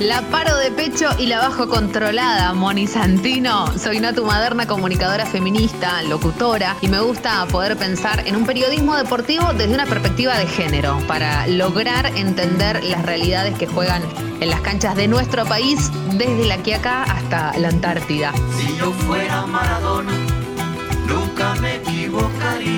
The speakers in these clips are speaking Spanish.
la paro de pecho y la bajo controlada, Moni Santino. Soy Natu Maderna, comunicadora feminista, locutora, y me gusta poder pensar en un periodismo deportivo desde una perspectiva de género, para lograr entender las realidades que juegan en las canchas de nuestro país, desde la Quiaca hasta la Antártida. Si yo fuera Maradona, nunca me equivocaría.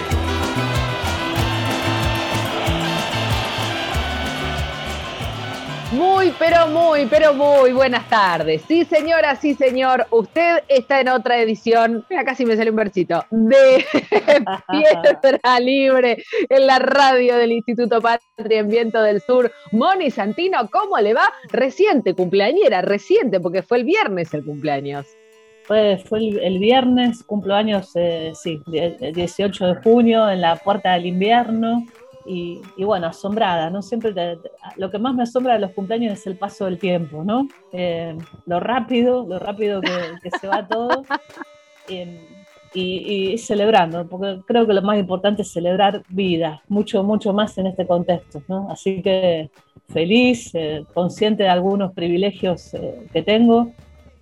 Muy, pero muy, pero muy buenas tardes. Sí, señora, sí, señor. Usted está en otra edición, mira, casi me sale un versito, de Piedra Libre en la radio del Instituto Patria en Viento del Sur. Moni Santino, ¿cómo le va? Reciente cumpleañera, reciente, porque fue el viernes el cumpleaños. Fue, el, viernes, cumplo años, eh, sí, el 18 de junio, en la puerta del invierno. Y, bueno, asombrada, ¿no? Siempre lo que más me asombra de los cumpleaños es el paso del tiempo, ¿no? Eh, lo rápido, lo rápido que, se va todo. y, celebrando, porque creo que lo más importante es celebrar vida, mucho, mucho más en este contexto, ¿no? Así que feliz, eh, consciente de algunos privilegios que tengo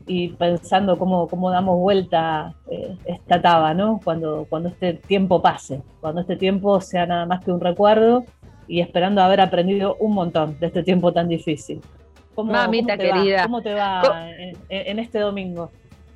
y pensando cómo, cómo damos vuelta eh, esta etapa, ¿no? Cuando, cuando este tiempo pase, cuando este tiempo sea nada más que un recuerdo y esperando haber aprendido un montón de este tiempo tan difícil. ¿Cómo, Mamita querida. ¿Cómo te va en, este domingo?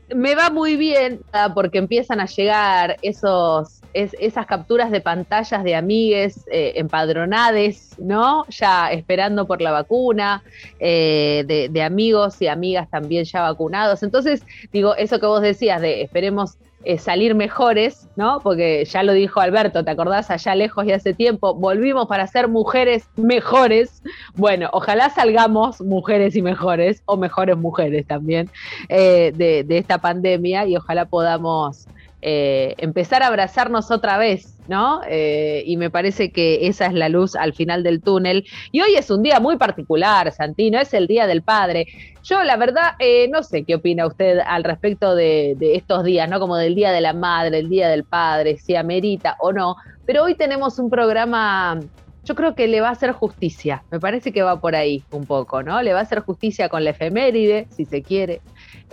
Me va muy bien porque empiezan a llegar esos esas capturas de pantallas de amigues eh, empadronades, ¿no? Ya esperando por la vacuna, eh, de, de, amigos y amigas también ya vacunados. Entonces, digo, eso que vos decías de esperemos eh, salir mejores, ¿no? Porque ya lo dijo Alberto, ¿te acordás? Allá lejos y hace tiempo, volvimos para ser mujeres mejores. Bueno, ojalá salgamos mujeres y mejores, o mejores mujeres también, de, de esta pandemia y ojalá podamos eh, empezar a abrazarnos otra vez, ¿no? Eh, y me parece que esa es la luz al final del túnel. Y hoy es un día muy particular, Santino, es el Día del Padre. Yo, la verdad, eh, no sé qué opina usted al respecto de, de, estos días, ¿no? Como del Día de la Madre, el Día del Padre, si amerita o no. Pero hoy tenemos un programa yo creo que le va a hacer justicia. Me parece que va por ahí un poco, ¿no? Le va a hacer justicia con la efeméride, si se quiere.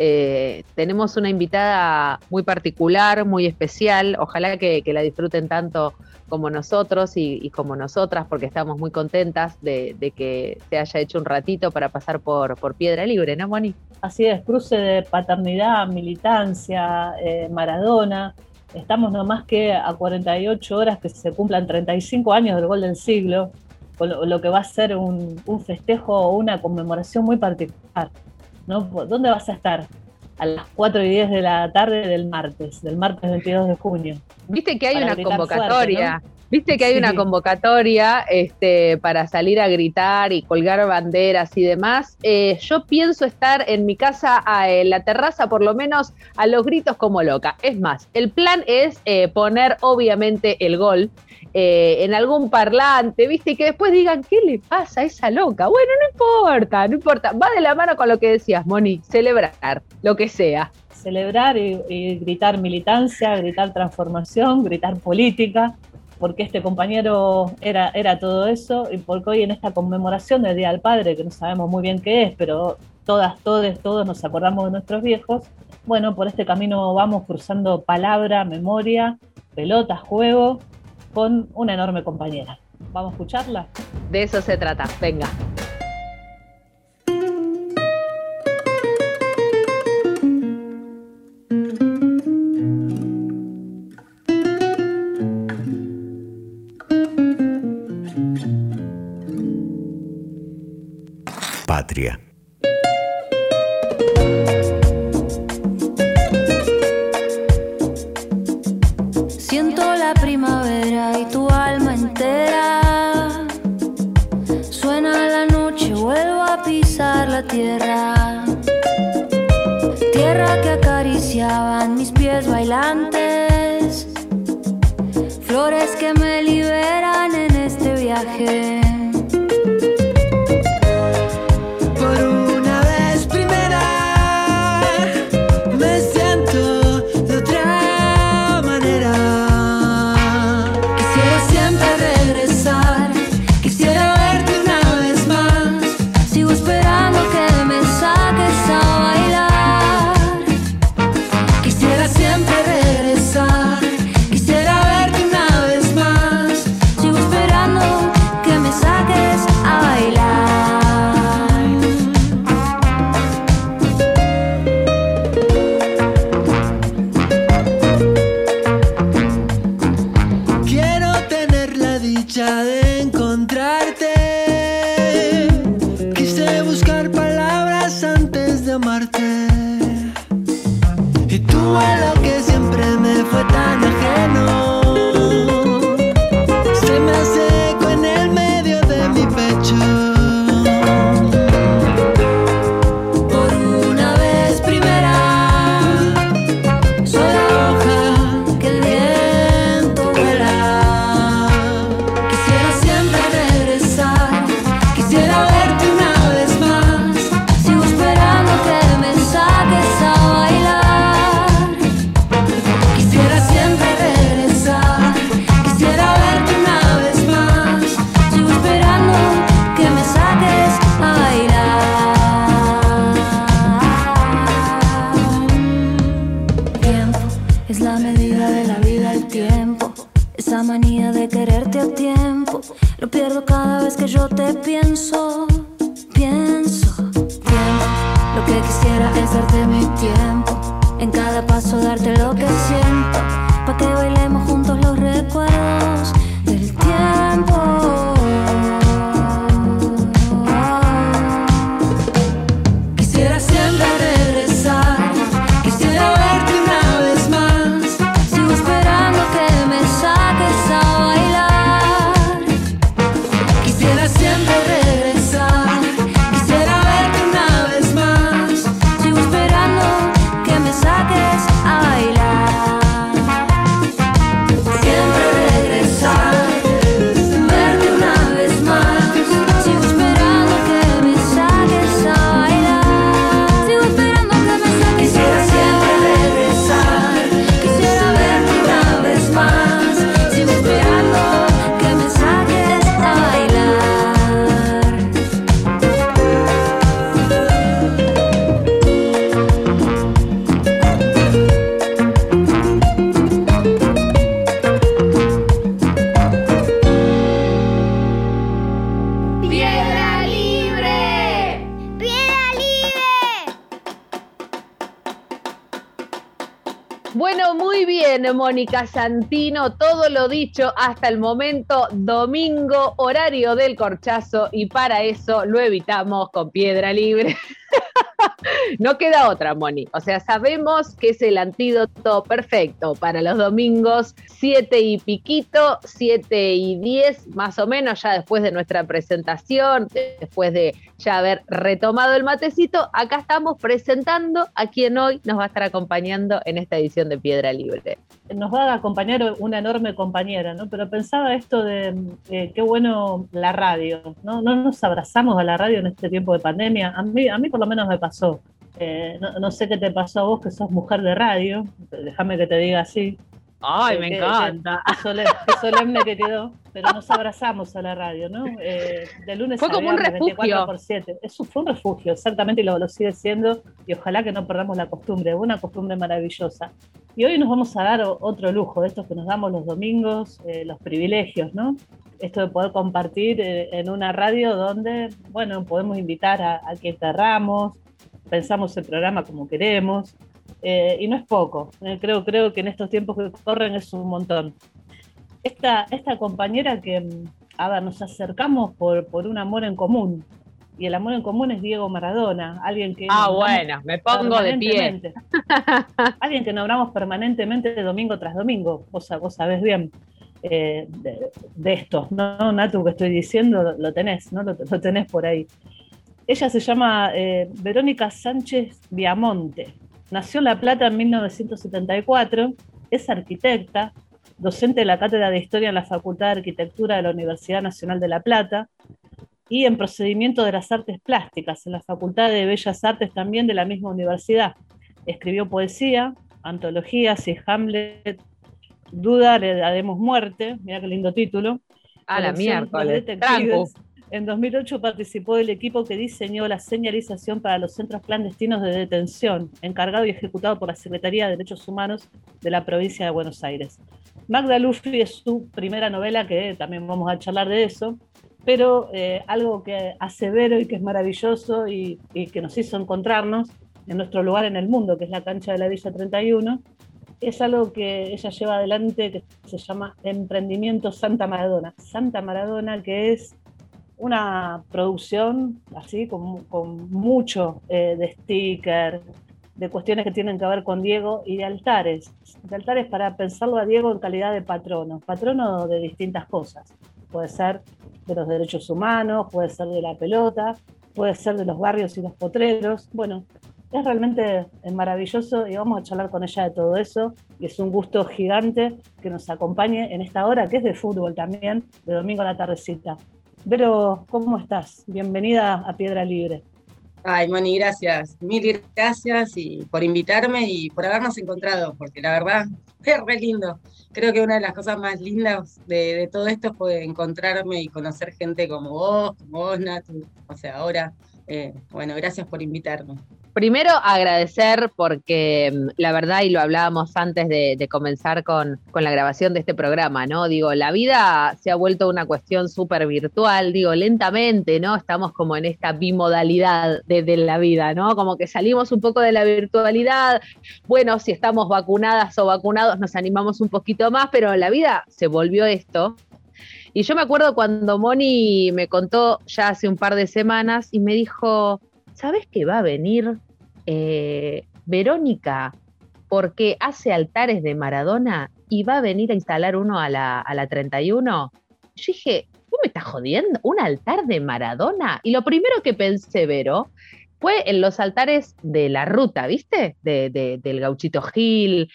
Eh, tenemos una invitada muy particular, muy especial. Ojalá que, la disfruten tanto como nosotros y, como nosotras, porque estamos muy contentas de, que se haya hecho un ratito para pasar por, Piedra Libre, ¿no, Moni? Así es, cruce de paternidad, militancia, eh, Maradona Estamos nomás que a 48 horas que se cumplan 35 años del gol del siglo, lo, que va a ser un, festejo o una conmemoración muy particular. ¿No? ¿Dónde vas a estar? a las 4 y 10 de la tarde del martes, del martes 22 de junio. Viste que hay una convocatoria. Viste que hay una convocatoria este, para salir a gritar y colgar banderas y demás. Eh, yo pienso estar en mi casa, en la terraza, por lo menos a los gritos como loca. Es más, el plan es eh, poner obviamente el gol eh, en algún parlante, viste, y que después digan, ¿qué le pasa a esa loca? Bueno, no importa, no importa. Va de la mano con lo que decías, Moni, celebrar, lo que sea. Celebrar y gritar militancia, gritar transformación, gritar política porque este compañero era, era todo eso y porque hoy en esta conmemoración del Día del Padre, que no sabemos muy bien qué es, pero todas, todos, todos nos acordamos de nuestros viejos, bueno, por este camino vamos cruzando palabra, memoria, pelota, juego, con una enorme compañera. ¿Vamos a escucharla? De eso se trata, venga. Siento Esa manía de quererte a tiempo, lo pierdo cada vez que yo te pienso. Pienso, tiempo. Lo que quisiera es darte mi tiempo. En cada paso darte lo que siento Mónica Santino, todo lo dicho hasta el momento, domingo, horario del corchazo, y para eso lo evitamos con piedra libre. no queda otra, Moni. O sea, sabemos que es el antídoto perfecto para los domingos, 7 y piquito, 7 y 10 más o menos, ya después de nuestra presentación, después de ya haber retomado el matecito, acá estamos presentando a quien hoy nos va a estar acompañando en esta edición de Piedra Libre. Nos va a acompañar una enorme compañera, ¿no? Pero pensaba esto de eh, qué bueno la radio, ¿no? No nos abrazamos a la radio en este tiempo de pandemia. A mí, a mí por lo menos me pasó. Eh, no, sé qué te pasó a vos que sos mujer de radio, déjame que te diga así. Ay, me encanta. Qué, solemne, que quedó, pero nos abrazamos a la radio, ¿no? Eh, de lunes fue a como un refugio. por 7. Eso fue un refugio, exactamente, y lo, lo, sigue siendo, y ojalá que no perdamos la costumbre, una costumbre maravillosa. Y hoy nos vamos a dar otro lujo, de estos que nos damos los domingos, eh, los privilegios, ¿no? Esto de poder compartir en una radio donde, bueno, podemos invitar a, a quien querramos, pensamos el programa como queremos, eh, y no es poco. Eh, creo, creo que en estos tiempos que corren es un montón. Esta, esta compañera que, a ver, nos acercamos por, por un amor en común, y el amor en común es Diego Maradona, alguien que... Ah, bueno, me pongo de pie. alguien que nombramos permanentemente de domingo tras domingo, vos, vos sabés bien. Eh, de, esto, ¿no? Natu, que estoy diciendo, lo tenés, ¿no? Lo, tenés por ahí. Ella se llama Verónica Sánchez Viamonte, Nació en La Plata en 1974, es arquitecta, docente de la Cátedra de Historia en la Facultad de Arquitectura de la Universidad Nacional de La Plata y en procedimiento de las artes plásticas en la Facultad de Bellas Artes también de la misma universidad. Escribió poesía, antologías y Hamlet, Duda, le daremos muerte, mira qué lindo título. A la miércoles. En 2008 participó del equipo que diseñó la señalización para los centros clandestinos de detención, encargado y ejecutado por la Secretaría de Derechos Humanos de la provincia de Buenos Aires. Magda Luffy es su primera novela, que también vamos a charlar de eso, pero eh, algo que hace Vero y que es maravilloso y, y, que nos hizo encontrarnos en nuestro lugar en el mundo, que es la cancha de la Villa 31, es algo que ella lleva adelante que se llama Emprendimiento Santa Maradona. Santa Maradona, que es una producción así con, mucho eh, de sticker, de cuestiones que tienen que ver con Diego y de altares. De altares para pensarlo a Diego en calidad de patrono, patrono de distintas cosas. Puede ser de los derechos humanos, puede ser de la pelota, puede ser de los barrios y los potreros. Bueno, es realmente maravilloso y vamos a charlar con ella de todo eso. Y es un gusto gigante que nos acompañe en esta hora que es de fútbol también, de domingo a la tardecita. Vero, ¿cómo estás? Bienvenida a Piedra Libre. Ay, Moni, gracias. Mil gracias y por invitarme y por habernos encontrado, porque la verdad es re lindo. Creo que una de las cosas más lindas de, todo esto fue encontrarme y conocer gente como vos, como vos, Natu. O sea, ahora, eh, bueno, gracias por invitarme. Primero agradecer porque mm, la verdad, y lo hablábamos antes de, comenzar con, la grabación de este programa, ¿no? Digo, la vida se ha vuelto una cuestión súper virtual, digo, lentamente, ¿no? Estamos como en esta bimodalidad de, de, la vida, ¿no? Como que salimos un poco de la virtualidad, bueno, si estamos vacunadas o vacunados nos animamos un poquito más, pero la vida se volvió esto. Y yo me acuerdo cuando Moni me contó ya hace un par de semanas y me dijo, ¿sabes que va a venir eh, Verónica porque hace altares de Maradona y va a venir a instalar uno a la, a la 31? Yo dije, ¿tú me estás jodiendo? ¿Un altar de Maradona? Y lo primero que pensé, Vero, fue en los altares de la ruta, ¿viste? del gauchito Gil,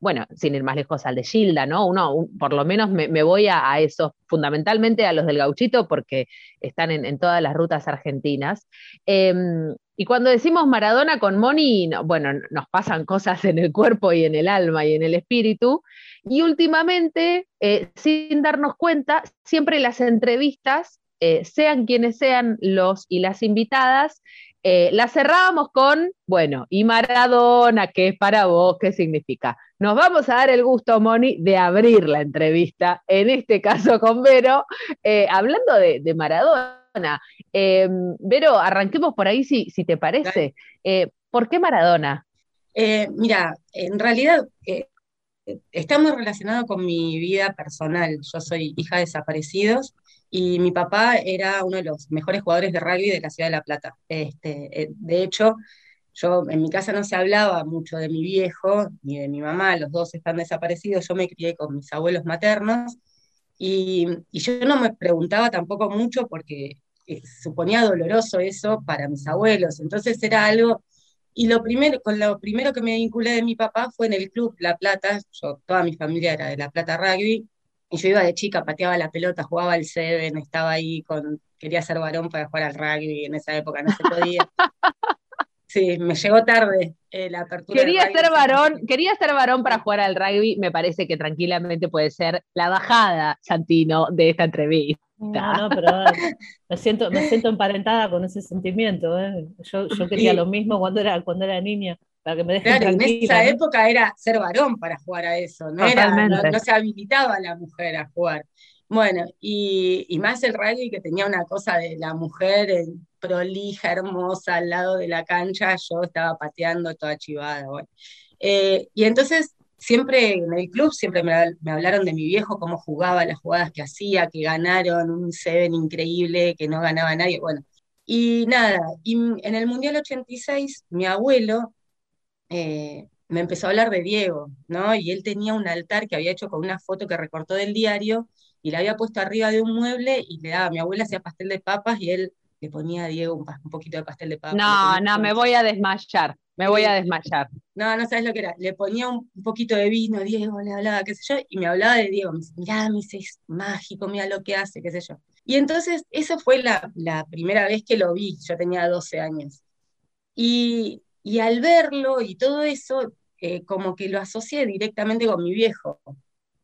bueno, sin ir más lejos al de Gilda, ¿no? Uno, por lo menos me, voy a, esos, fundamentalmente a los del gauchito, porque están en, todas las rutas argentinas. Em, y cuando decimos Maradona con Moni, bueno, nos pasan cosas en el cuerpo y en el alma y en el espíritu. Y últimamente, eh, sin darnos cuenta, siempre las entrevistas, eh, sean quienes sean los y las invitadas, eh, la cerrábamos con, bueno, y Maradona, ¿qué es para vos? ¿Qué significa? Nos vamos a dar el gusto, Moni, de abrir la entrevista, en este caso con Vero, eh, hablando de, Maradona. Em, Vero, arranquemos por ahí si, si te parece. Eh, ¿Por qué Maradona? mira, en realidad está muy relacionado con mi vida personal. Yo soy hija de desaparecidos y mi papá era uno de los mejores jugadores de rugby de la ciudad de La Plata. Este, eh, de hecho, yo en mi casa no se hablaba mucho de mi viejo ni de mi mamá, los dos están desaparecidos, yo me crié con mis abuelos maternos y, yo no me preguntaba tampoco mucho porque eh, suponía doloroso eso para mis abuelos, entonces era algo, y lo primero, con lo primero que me vinculé de mi papá fue en el club La Plata, yo, toda mi familia era de La Plata Rugby, y yo iba de chica, pateaba la pelota, jugaba al Seven, estaba ahí con, quería ser varón para jugar al rugby, en esa época no se podía. Sí, me llegó tarde eh, la apertura. Quería ser varón, quería ser varón para jugar al rugby, me parece que tranquilamente puede ser la bajada, Santino, de esta entrevista. No, no, pero me siento, me siento emparentada con ese sentimiento. ¿eh? Yo, yo quería lo mismo cuando era, cuando era niña. Para que me dejen claro, en esa época era ser varón para jugar a eso, no, era, no se habilitaba a la mujer a jugar. Bueno, y, más el rugby que tenía una cosa de la mujer prolija, hermosa, al lado de la cancha, yo estaba pateando toda chivada. Eh, y entonces, siempre en el club, siempre me, hablaron de mi viejo, cómo jugaba, las jugadas que hacía, que ganaron un Seven increíble, que no ganaba nadie. Bueno, y nada, y en el Mundial 86, mi abuelo eh, me empezó a hablar de Diego, ¿no? Y él tenía un altar que había hecho con una foto que recortó del diario y la había puesto arriba de un mueble y le daba, mi abuela hacía pastel de papas y él le ponía a Diego un, poquito de pastel de papas. No, no, me voy a desmayar, me voy a desmayar. No, no sabes lo que era. Le ponía un, poquito de vino, Diego le hablaba, qué sé yo, y me hablaba de Diego. Me dice, mirá, me es mágico, mira lo que hace, qué sé yo. Y entonces, esa fue la, primera vez que lo vi, yo tenía 12 años. Y, y al verlo y todo eso, eh, como que lo asocié directamente con mi viejo,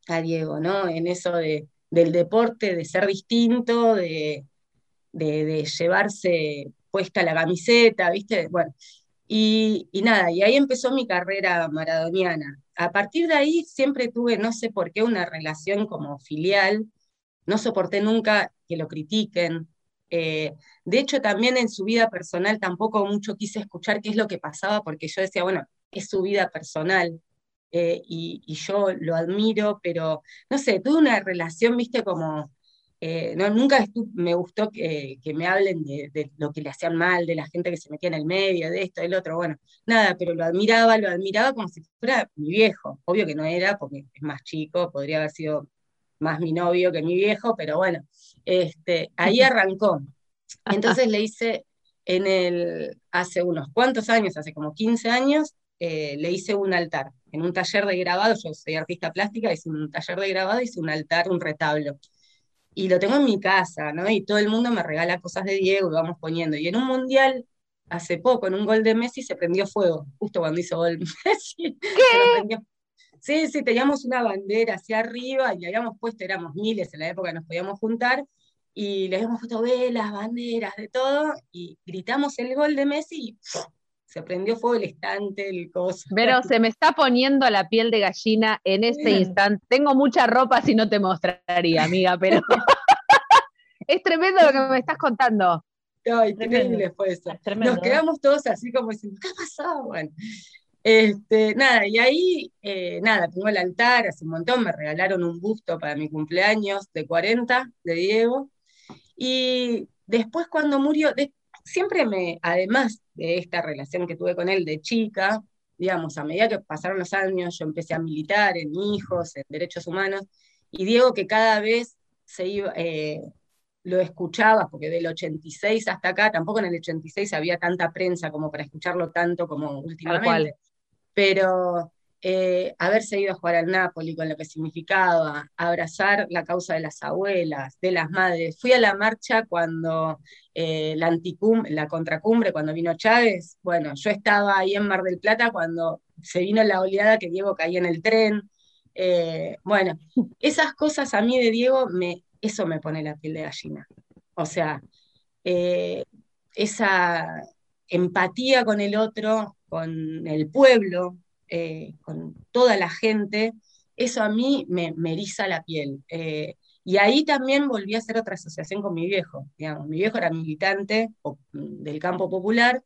a Diego, ¿no? En eso de, del deporte, de ser distinto, de, de, llevarse puesta la camiseta, ¿viste? Bueno, y, nada, y ahí empezó mi carrera maradoniana. A partir de ahí siempre tuve, no sé por qué, una relación como filial, no soporté nunca que lo critiquen. Eh, de hecho, también en su vida personal tampoco mucho quise escuchar qué es lo que pasaba, porque yo decía, bueno, es su vida personal, eh, y, yo lo admiro, pero no sé, tuve una relación, viste, como, eh, no, nunca me gustó que, me hablen de, lo que le hacían mal, de la gente que se metía en el medio, de esto, del otro, bueno, nada, pero lo admiraba, lo admiraba como si fuera mi viejo, obvio que no era, porque es más chico, podría haber sido más mi novio que mi viejo, pero bueno, este, ahí arrancó. Entonces le hice en el, hace unos cuantos años, hace como 15 años, eh, le hice un altar. En un taller de grabado, yo soy artista plástica, hice un taller de grabado, hice un altar, un retablo. Y lo tengo en mi casa, ¿no? Y todo el mundo me regala cosas de Diego y vamos poniendo. Y en un mundial, hace poco, en un gol de Messi, se prendió fuego, justo cuando hizo gol Messi. ¿Qué? Sí, sí, teníamos una bandera hacia arriba y habíamos puesto, éramos miles en la época, nos podíamos juntar, y le habíamos puesto velas, banderas, de todo, y gritamos el gol de Messi y se prendió fuego el estante, el coso. Pero se me está poniendo la piel de gallina en este instante. Tengo mucha ropa si no te mostraría, amiga, pero es tremendo lo que me estás contando. Ay, increíble fue eso. Nos quedamos todos así como diciendo, ¿qué ha pasado? Bueno, este, nada, y ahí, eh, nada, tengo el altar, hace un montón, me regalaron un busto para mi cumpleaños de 40 de Diego. Y después cuando murió, siempre me, además de esta relación que tuve con él de chica, digamos, a medida que pasaron los años, yo empecé a militar en hijos, en derechos humanos, y Diego que cada vez se iba, eh, lo escuchaba, porque del 86 hasta acá, tampoco en el 86 había tanta prensa como para escucharlo tanto como últimamente, pero eh, haberse ido a jugar al Napoli con lo que significaba, abrazar la causa de las abuelas, de las madres. Fui a la marcha cuando eh, la, la contracumbre, cuando vino Chávez. Bueno, yo estaba ahí en Mar del Plata cuando se vino la oleada que Diego caía en el tren. Eh, bueno, esas cosas a mí de Diego, me, eso me pone la piel de gallina. O sea, esa empatía con el otro, con el pueblo, eh, con toda la gente, eso a mí me, eriza la piel. Eh, y ahí también volví a hacer otra asociación con mi viejo. Mi viejo era militante del campo popular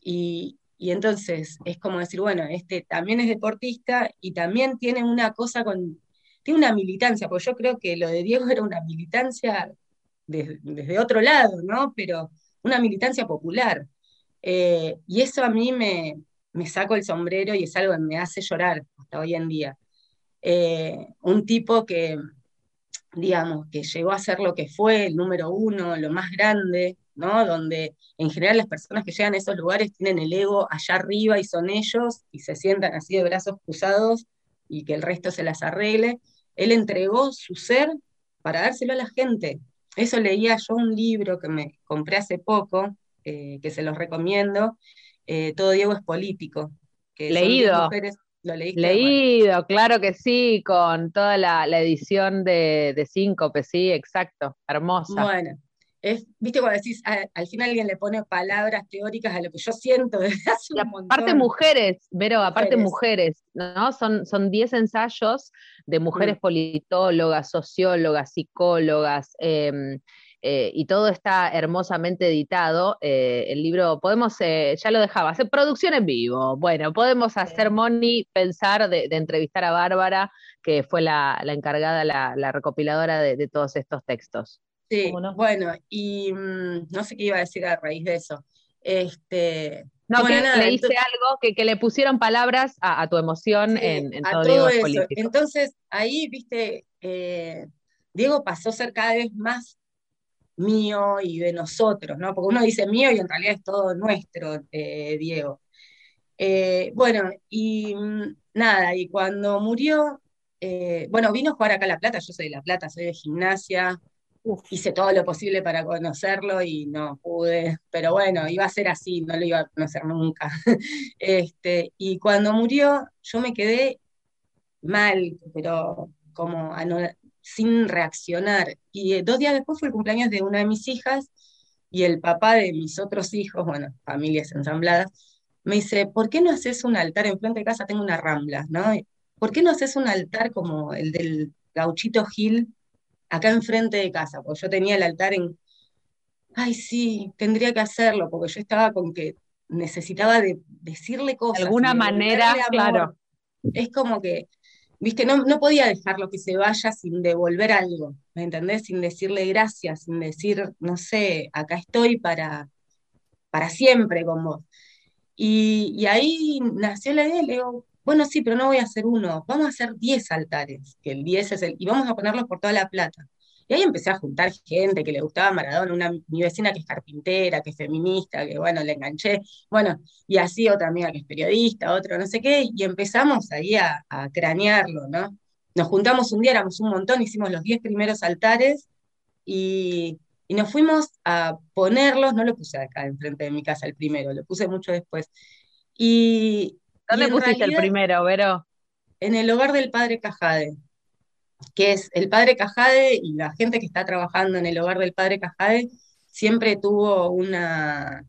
y, entonces es como decir, bueno, este también es deportista y también tiene una cosa con, tiene una militancia, porque yo creo que lo de Diego era una militancia desde, desde otro lado, ¿no? Pero una militancia popular. Eh, y eso a mí me, me saco el sombrero y es algo que me hace llorar hasta hoy en día. Eh, un tipo que, digamos, que llegó a ser lo que fue, el número uno, lo más grande, ¿no? Donde en general las personas que llegan a esos lugares tienen el ego allá arriba y son ellos y se sientan así de brazos cruzados y que el resto se las arregle. Él entregó su ser para dárselo a la gente. Eso leía yo un libro que me compré hace poco, eh, que se los recomiendo, eh, Todo Diego es político. Que Leído. ¿Lo Leído, claro que sí, con toda la, edición de, de Síncope, sí, exacto, hermosa. Bueno, es, viste cuando decís, al final alguien le pone palabras teóricas a lo que yo siento desde hace un Aparte mujeres, Vero, aparte mujeres, ¿no? Son, son 10 ensayos de mujeres mm. politólogas, sociólogas, psicólogas, em, eh, y todo está hermosamente editado. Eh, el libro, podemos, eh, ya lo dejaba, hacer producción en vivo. Bueno, podemos hacer, Moni, pensar de, entrevistar a Bárbara, que fue la, encargada, la, recopiladora de, todos estos textos. Sí, bueno, y mm, no sé qué iba a decir a raíz de eso. Este, no, que le hice algo, que, le pusieron palabras a, tu emoción en, todo, eso. Entonces, ahí, viste, Diego pasó a ser cada vez más mío y de nosotros, ¿no? Porque uno dice mío y en realidad es todo nuestro, eh, Diego. Eh, bueno, y mm, nada, y cuando murió, eh, bueno, vino a jugar acá a La Plata, yo soy de La Plata, soy de gimnasia, hice todo lo posible para conocerlo y no pude, pero bueno, iba a ser así, no lo iba a conocer nunca. este, y cuando murió, yo me quedé mal, pero como sin reaccionar. Y eh, dos días después fue el cumpleaños de una de mis hijas y el papá de mis otros hijos, bueno, familias ensambladas, me dice, ¿por qué no haces un altar enfrente de casa? Tengo una rambla, ¿no? ¿Por qué no haces un altar como el del gauchito Gil acá enfrente de casa? Porque yo tenía el altar en... Ay, sí, tendría que hacerlo, porque yo estaba con que necesitaba de decirle cosas. De alguna manera, claro. Es como que viste, no, no podía dejarlo que se vaya sin devolver algo, ¿me entendés? Sin decirle gracias, sin decir, no sé, acá estoy para, para siempre con vos. Y, ahí nació la idea, le digo, bueno, sí, pero no voy a hacer uno, vamos a hacer 10 altares, que el 10 es el, y vamos a ponerlos por toda la plata. Y ahí empecé a juntar gente que le gustaba Maradona, una, mi vecina que es carpintera, que es feminista, que bueno, le enganché, bueno, y así otra amiga que es periodista, otro no sé qué, y empezamos ahí a, cranearlo, ¿no? Nos juntamos un día, éramos un montón, hicimos los 10 primeros altares y, nos fuimos a ponerlos, no lo puse acá enfrente de mi casa el primero, lo puse mucho después. Y, ¿Dónde pusiste el primero, Vero? En el hogar del padre Cajade que es el padre Cajade y la gente que está trabajando en el hogar del padre Cajade siempre tuvo una,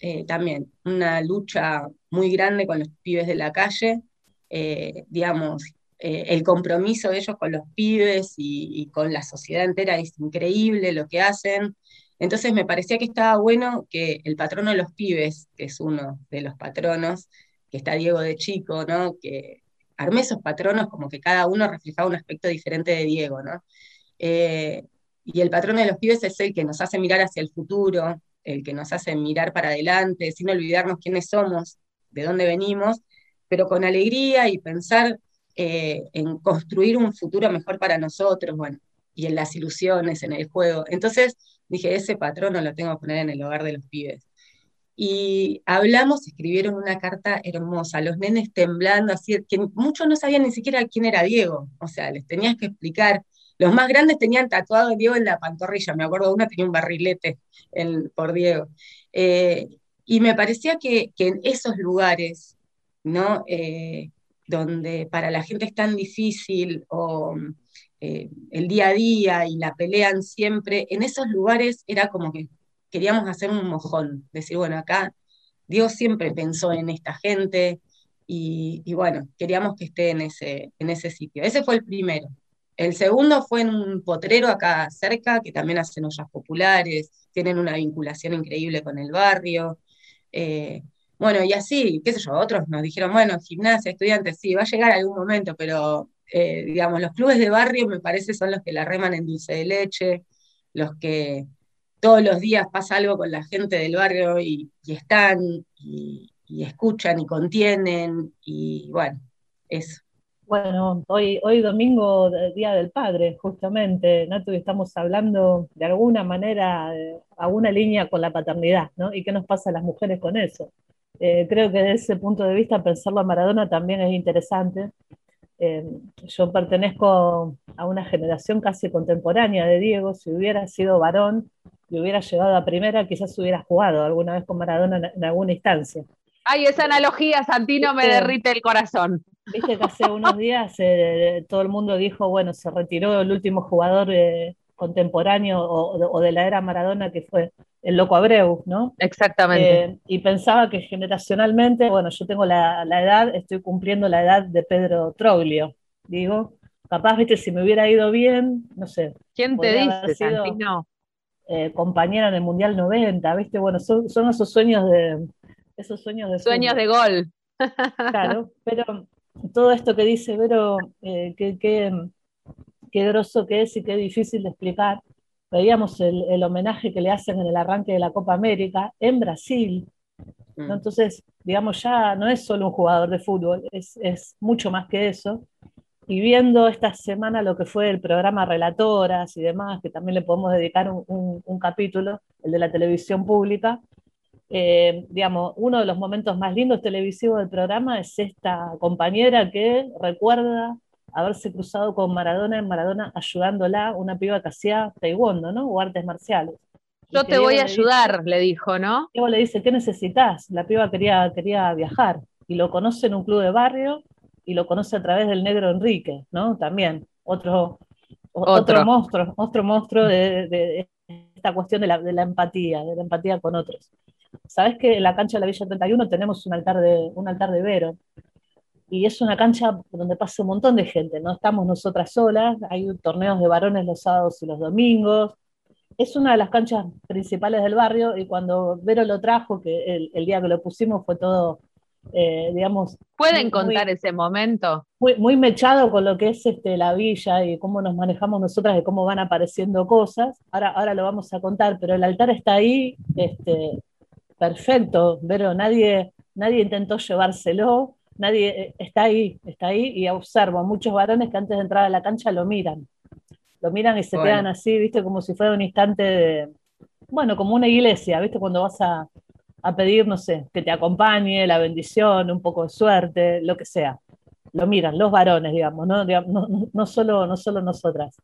eh, también una lucha muy grande con los pibes de la calle, eh, digamos, eh, el compromiso de ellos con los pibes y, con la sociedad entera es increíble lo que hacen. Entonces me parecía que estaba bueno que el patrono de los pibes, que es uno de los patronos, que está Diego de Chico, ¿no? que armé esos patronos como que cada uno reflejaba un aspecto diferente de Diego, ¿no? Eh, y el patrón de los pibes es el que nos hace mirar hacia el futuro, el que nos hace mirar para adelante, sin olvidarnos quiénes somos, de dónde venimos, pero con alegría y pensar eh, en construir un futuro mejor para nosotros, bueno, y en las ilusiones, en el juego. Entonces dije, ese patrón lo tengo que poner en el hogar de los pibes. Y hablamos, escribieron una carta hermosa, los nenes temblando, así, que muchos no sabían ni siquiera quién era Diego, o sea, les tenías que explicar. Los más grandes tenían tatuado a Diego en la pantorrilla, me acuerdo, una tenía un barrilete por Diego. Eh, y me parecía que, en esos lugares, ¿no? Eh, donde para la gente es tan difícil, o eh, el día a día y la pelean siempre, en esos lugares era como que queríamos hacer un mojón, decir, bueno, acá Dios siempre pensó en esta gente y, bueno, queríamos que esté en ese, en ese sitio. Ese fue el primero. El segundo fue en un potrero acá cerca, que también hacen ollas populares, tienen una vinculación increíble con el barrio. Eh, bueno, y así, qué sé yo, otros nos dijeron, bueno, gimnasia, estudiantes, sí, va a llegar algún momento, pero eh, digamos, los clubes de barrio me parece son los que la reman en dulce de leche, los que todos los días pasa algo con la gente del barrio y, están y, escuchan y contienen y bueno, eso. Bueno, hoy, hoy domingo, Día del Padre, justamente, ¿no? estamos hablando de alguna manera, alguna línea con la paternidad, ¿no? ¿Y qué nos pasa a las mujeres con eso? Eh, creo que desde ese punto de vista pensarlo a Maradona también es interesante. Eh, yo pertenezco a una generación casi contemporánea de Diego, si hubiera sido varón y hubiera llegado a primera, quizás hubiera jugado alguna vez con Maradona en, alguna instancia. Ay, esa analogía, Santino, me derrite el corazón. Viste que hace unos días eh, todo el mundo dijo, bueno, se retiró el último jugador contemporáneo o, de la era Maradona, que fue el Loco Abreu, ¿no? Exactamente. Eh, y pensaba que generacionalmente, bueno, yo tengo la, edad, estoy cumpliendo la edad de Pedro Troglio, digo, capaz, viste, si me hubiera ido bien, no sé. ¿Quién te dice, Santino? Eh, compañera en el Mundial 90, viste, bueno, son, esos sueños de... Esos sueños de... Sueños de gol. Claro, pero todo esto que dice Vero, eh, que, qué grosso que es y qué difícil de explicar. Veíamos el, homenaje que le hacen en el arranque de la Copa América en Brasil. Mm. Entonces, digamos, ya no es solo un jugador de fútbol, es, mucho más que eso. Y viendo esta semana lo que fue el programa Relatoras y demás, que también le podemos dedicar un, capítulo, el de la televisión pública, eh, digamos, uno de los momentos más lindos televisivos del programa es esta compañera que recuerda haberse cruzado con Maradona en Maradona ayudándola, una piba que hacía taekwondo, ¿no? O artes marciales. Yo te voy a ayudar, le dijo, ¿no? Diego le dice, ¿qué necesitas? La piba quería, quería viajar y lo conoce en un club de barrio y lo conoce a través del negro Enrique, ¿no? También, otro, otro. monstruo, otro monstruo de, esta cuestión de la, de la, empatía, de la empatía con otros. ¿Sabes que en la cancha de la Villa 31 tenemos un altar de, un altar de Vero? y es una cancha donde pasa un montón de gente, no estamos nosotras solas, hay torneos de varones los sábados y los domingos, es una de las canchas principales del barrio y cuando Vero lo trajo, que el, día que lo pusimos fue todo, eh, digamos... ¿Pueden contar ese momento? Muy, muy mechado con lo que es este, la villa y cómo nos manejamos nosotras y cómo van apareciendo cosas. Ahora, ahora lo vamos a contar, pero el altar está ahí, este, perfecto, Vero, nadie, nadie intentó llevárselo nadie eh, está ahí, está ahí y observo a muchos varones que antes de entrar a la cancha lo miran. Lo miran y se quedan así, viste, como si fuera un instante de, bueno, como una iglesia, viste, cuando vas a, pedir, no sé, que te acompañe, la bendición, un poco de suerte, lo que sea. Lo miran, los varones, digamos, no, no, solo, no solo nosotras.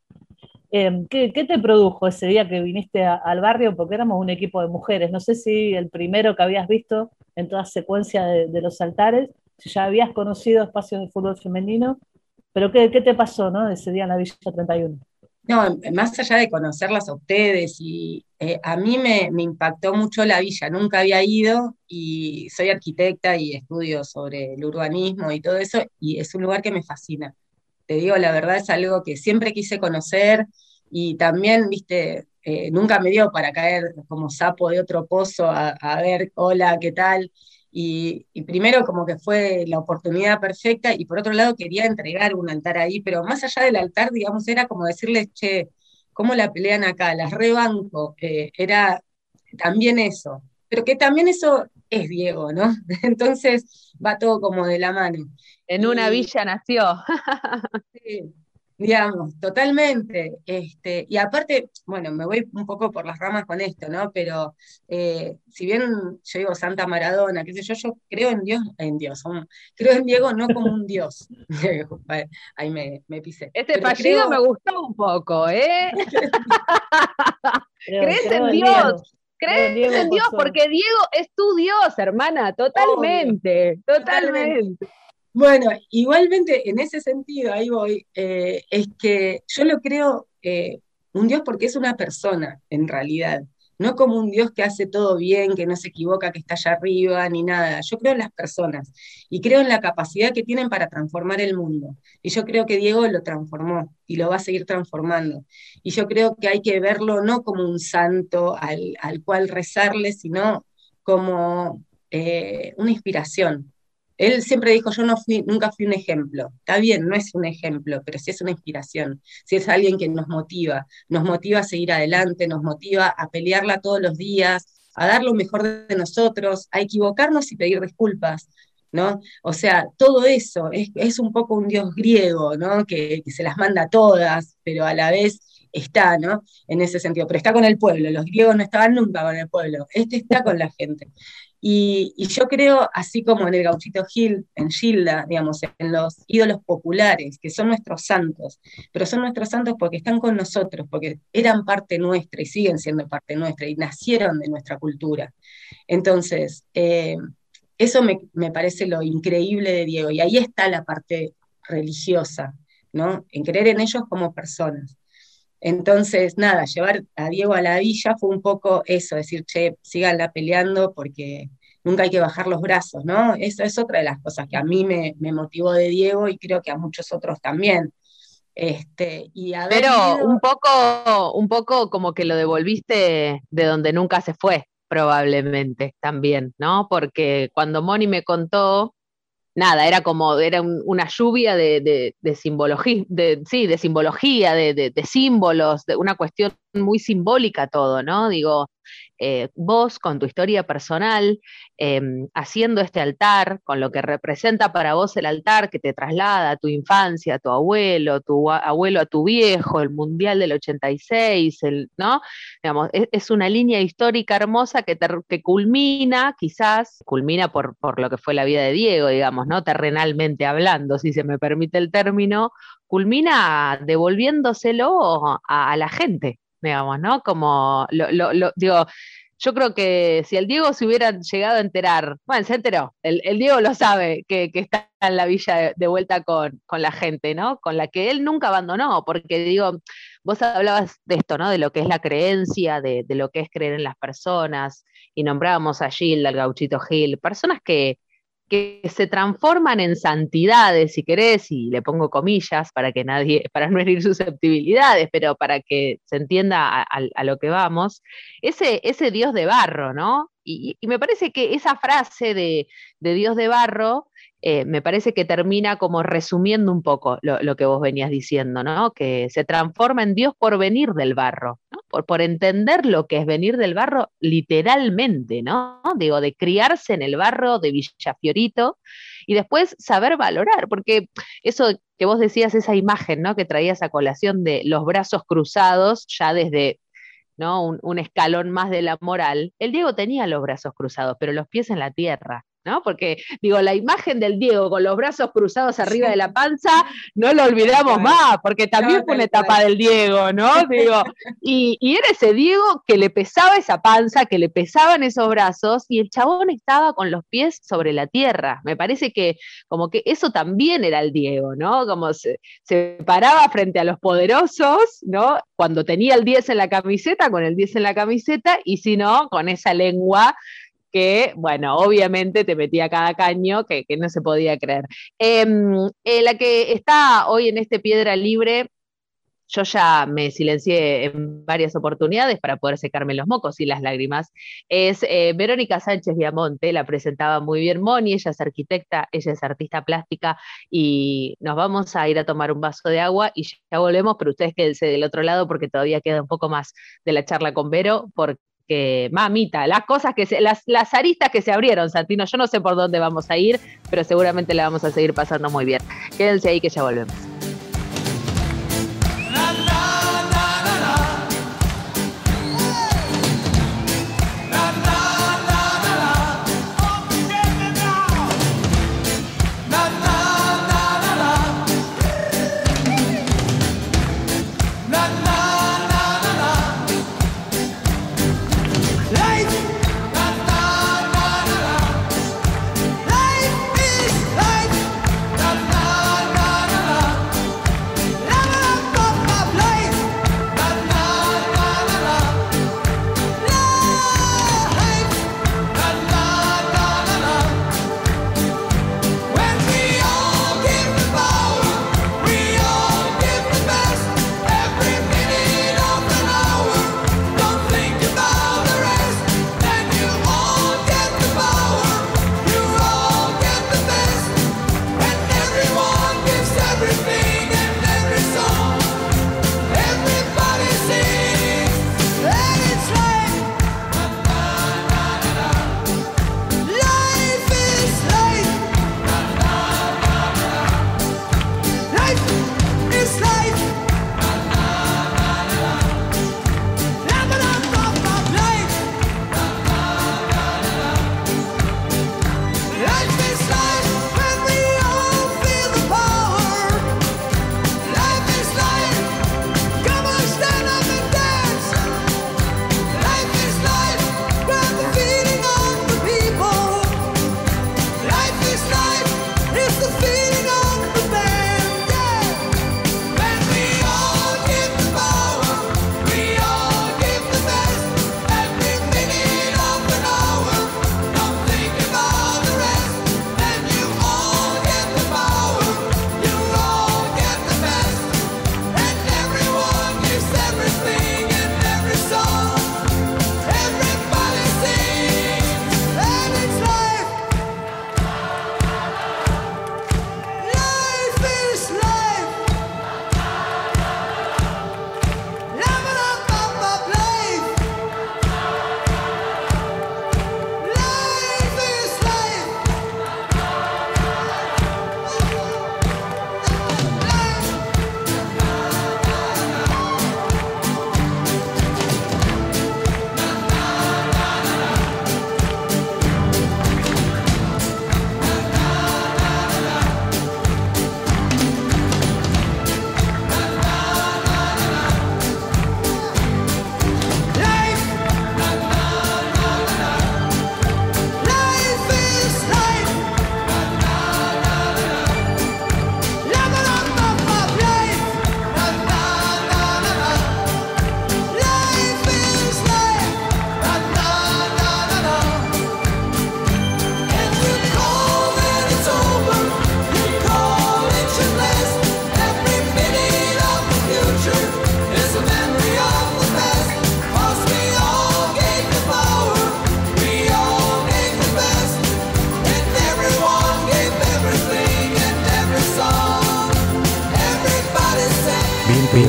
Em, ¿qué, te produjo ese día que viniste al barrio? Porque éramos un equipo de mujeres. No sé si el primero que habías visto en toda secuencia de los altares si ya habías conocido espacios de fútbol femenino, pero ¿qué, qué te pasó ¿no? ese día en la Villa 31? No, más allá de conocerlas a ustedes, y eh, a mí me, impactó mucho la villa, nunca había ido y soy arquitecta y estudio sobre el urbanismo y todo eso, y es un lugar que me fascina. Te digo, la verdad es algo que siempre quise conocer y también, viste, eh, nunca me dio para caer como sapo de otro pozo a, a ver, hola, ¿qué tal? Y, primero como que fue la oportunidad perfecta y por otro lado quería entregar un altar ahí, pero más allá del altar, digamos, era como decirles, che, ¿cómo la pelean acá? Las rebanco, eh, era también eso, pero que también eso es Diego, ¿no? Entonces va todo como de la mano. En una villa nació. sí, digamos, totalmente. Este, y aparte, bueno, me voy un poco por las ramas con esto, ¿no? Pero eh, si bien yo digo Santa Maradona, qué sé yo, yo creo en Dios, en Dios, creo en Diego no como un Dios. Ahí me, me pisé. Este apellido me gustó un poco, ¿eh? ¿Crees en Dios? ¿Crees en Dios? Porque Diego es tu Dios, hermana, totalmente, totalmente. Bueno, igualmente en ese sentido, ahí voy, eh, es que yo lo creo eh, un Dios porque es una persona, en realidad, no como un Dios que hace todo bien, que no se equivoca, que está allá arriba, ni nada. Yo creo en las personas y creo en la capacidad que tienen para transformar el mundo. Y yo creo que Diego lo transformó y lo va a seguir transformando. Y yo creo que hay que verlo no como un santo al, cual rezarle, sino como eh, una inspiración Él siempre dijo, yo no fui, nunca fui un ejemplo. Está bien, no es un ejemplo, pero sí es una inspiración, sí es alguien que nos motiva, nos motiva a seguir adelante, nos motiva a pelearla todos los días, a dar lo mejor de nosotros, a equivocarnos y pedir disculpas, ¿no? O sea, todo eso es, un poco un dios griego, ¿no? Que, se las manda todas, pero a la vez está, ¿no? En ese sentido, pero está con el pueblo, los griegos no estaban nunca con el pueblo, este está con la gente. Y, yo creo, así como en el Gauchito Gil, en Gilda, digamos, en los ídolos populares, que son nuestros santos, pero son nuestros santos porque están con nosotros, porque eran parte nuestra y siguen siendo parte nuestra y nacieron de nuestra cultura. Entonces, eh, eso me, me, parece lo increíble de Diego, y ahí está la parte religiosa, ¿no? En creer en ellos como personas. Entonces, nada, llevar a Diego a la villa fue un poco eso, decir, che, síganla peleando porque nunca hay que bajar los brazos, ¿no? Eso es otra de las cosas que a mí me, motivó de Diego y creo que a muchos otros también. Este, y Pero un poco, un poco como que lo devolviste de donde nunca se fue, probablemente también, ¿no? Porque cuando Moni me contó nada, era como, era una lluvia de, de, simbología, de, sí, de simbología, de, símbolos, de una cuestión muy simbólica todo, ¿no? Digo, eh, vos con tu historia personal, em, haciendo este altar, con lo que representa para vos el altar que te traslada a tu infancia, a tu abuelo, tu abuelo a tu viejo, el Mundial del 86, el, ¿no? Digamos, es, una línea histórica hermosa que, que culmina, quizás, culmina por, por lo que fue la vida de Diego, digamos, ¿no? Terrenalmente hablando, si se me permite el término, culmina devolviéndoselo a la gente, digamos, ¿no? Como, lo, lo, digo, yo creo que si el Diego se hubiera llegado a enterar, bueno, se enteró, el, Diego lo sabe, que, está en la villa de, vuelta con, con, la gente, ¿no? Con la que él nunca abandonó, porque digo, vos hablabas de esto, ¿no? De lo que es la creencia, de, de lo que es creer en las personas, y nombrábamos a Gil, al gauchito Gil, personas que, que se transforman en santidades, si querés, y le pongo comillas para que nadie, para no herir susceptibilidades, pero para que se entienda a, lo que vamos, ese, ese Dios de barro, ¿no? Y, me parece que esa frase de, de Dios de barro eh, me parece que termina como resumiendo un poco lo, que vos venías diciendo, ¿no? Que se transforma en Dios por venir del barro. Por, entender lo que es venir del barro literalmente, ¿no? Digo, de criarse en el barro de Villafiorito y después saber valorar, porque eso que vos decías, esa imagen, ¿no? Que traías a colación de los brazos cruzados ya desde ¿no? Un, escalón más de la moral. El Diego tenía los brazos cruzados, pero los pies en la tierra. ¿No? Porque, digo, la imagen del Diego con los brazos cruzados arriba de la panza, no lo olvidamos más, porque también fue una etapa del Diego, ¿no? Digo, y, era ese Diego que le pesaba esa panza, que le pesaban esos brazos, y el chabón estaba con los pies sobre la tierra. Me parece que como que eso también era el Diego, ¿no? Como se, se paraba frente a los poderosos, ¿no? Cuando tenía el 10 en la camiseta, con el 10 en la camiseta, y si no, con esa lengua que, bueno, obviamente te metía cada caño que, no se podía creer. Em, eh, la que está hoy en este Piedra Libre, yo ya me silencié en varias oportunidades para poder secarme los mocos y las lágrimas, es eh, Verónica Sánchez Viamonte, la presentaba muy bien Moni, ella es arquitecta, ella es artista plástica y nos vamos a ir a tomar un vaso de agua y ya volvemos, pero ustedes quédense del otro lado porque todavía queda un poco más de la charla con Vero, porque que, mamita, las cosas que se, las, las aristas que se abrieron, Santino, yo no sé por dónde vamos a ir, pero seguramente la vamos a seguir pasando muy bien. Quédense ahí que ya volvemos.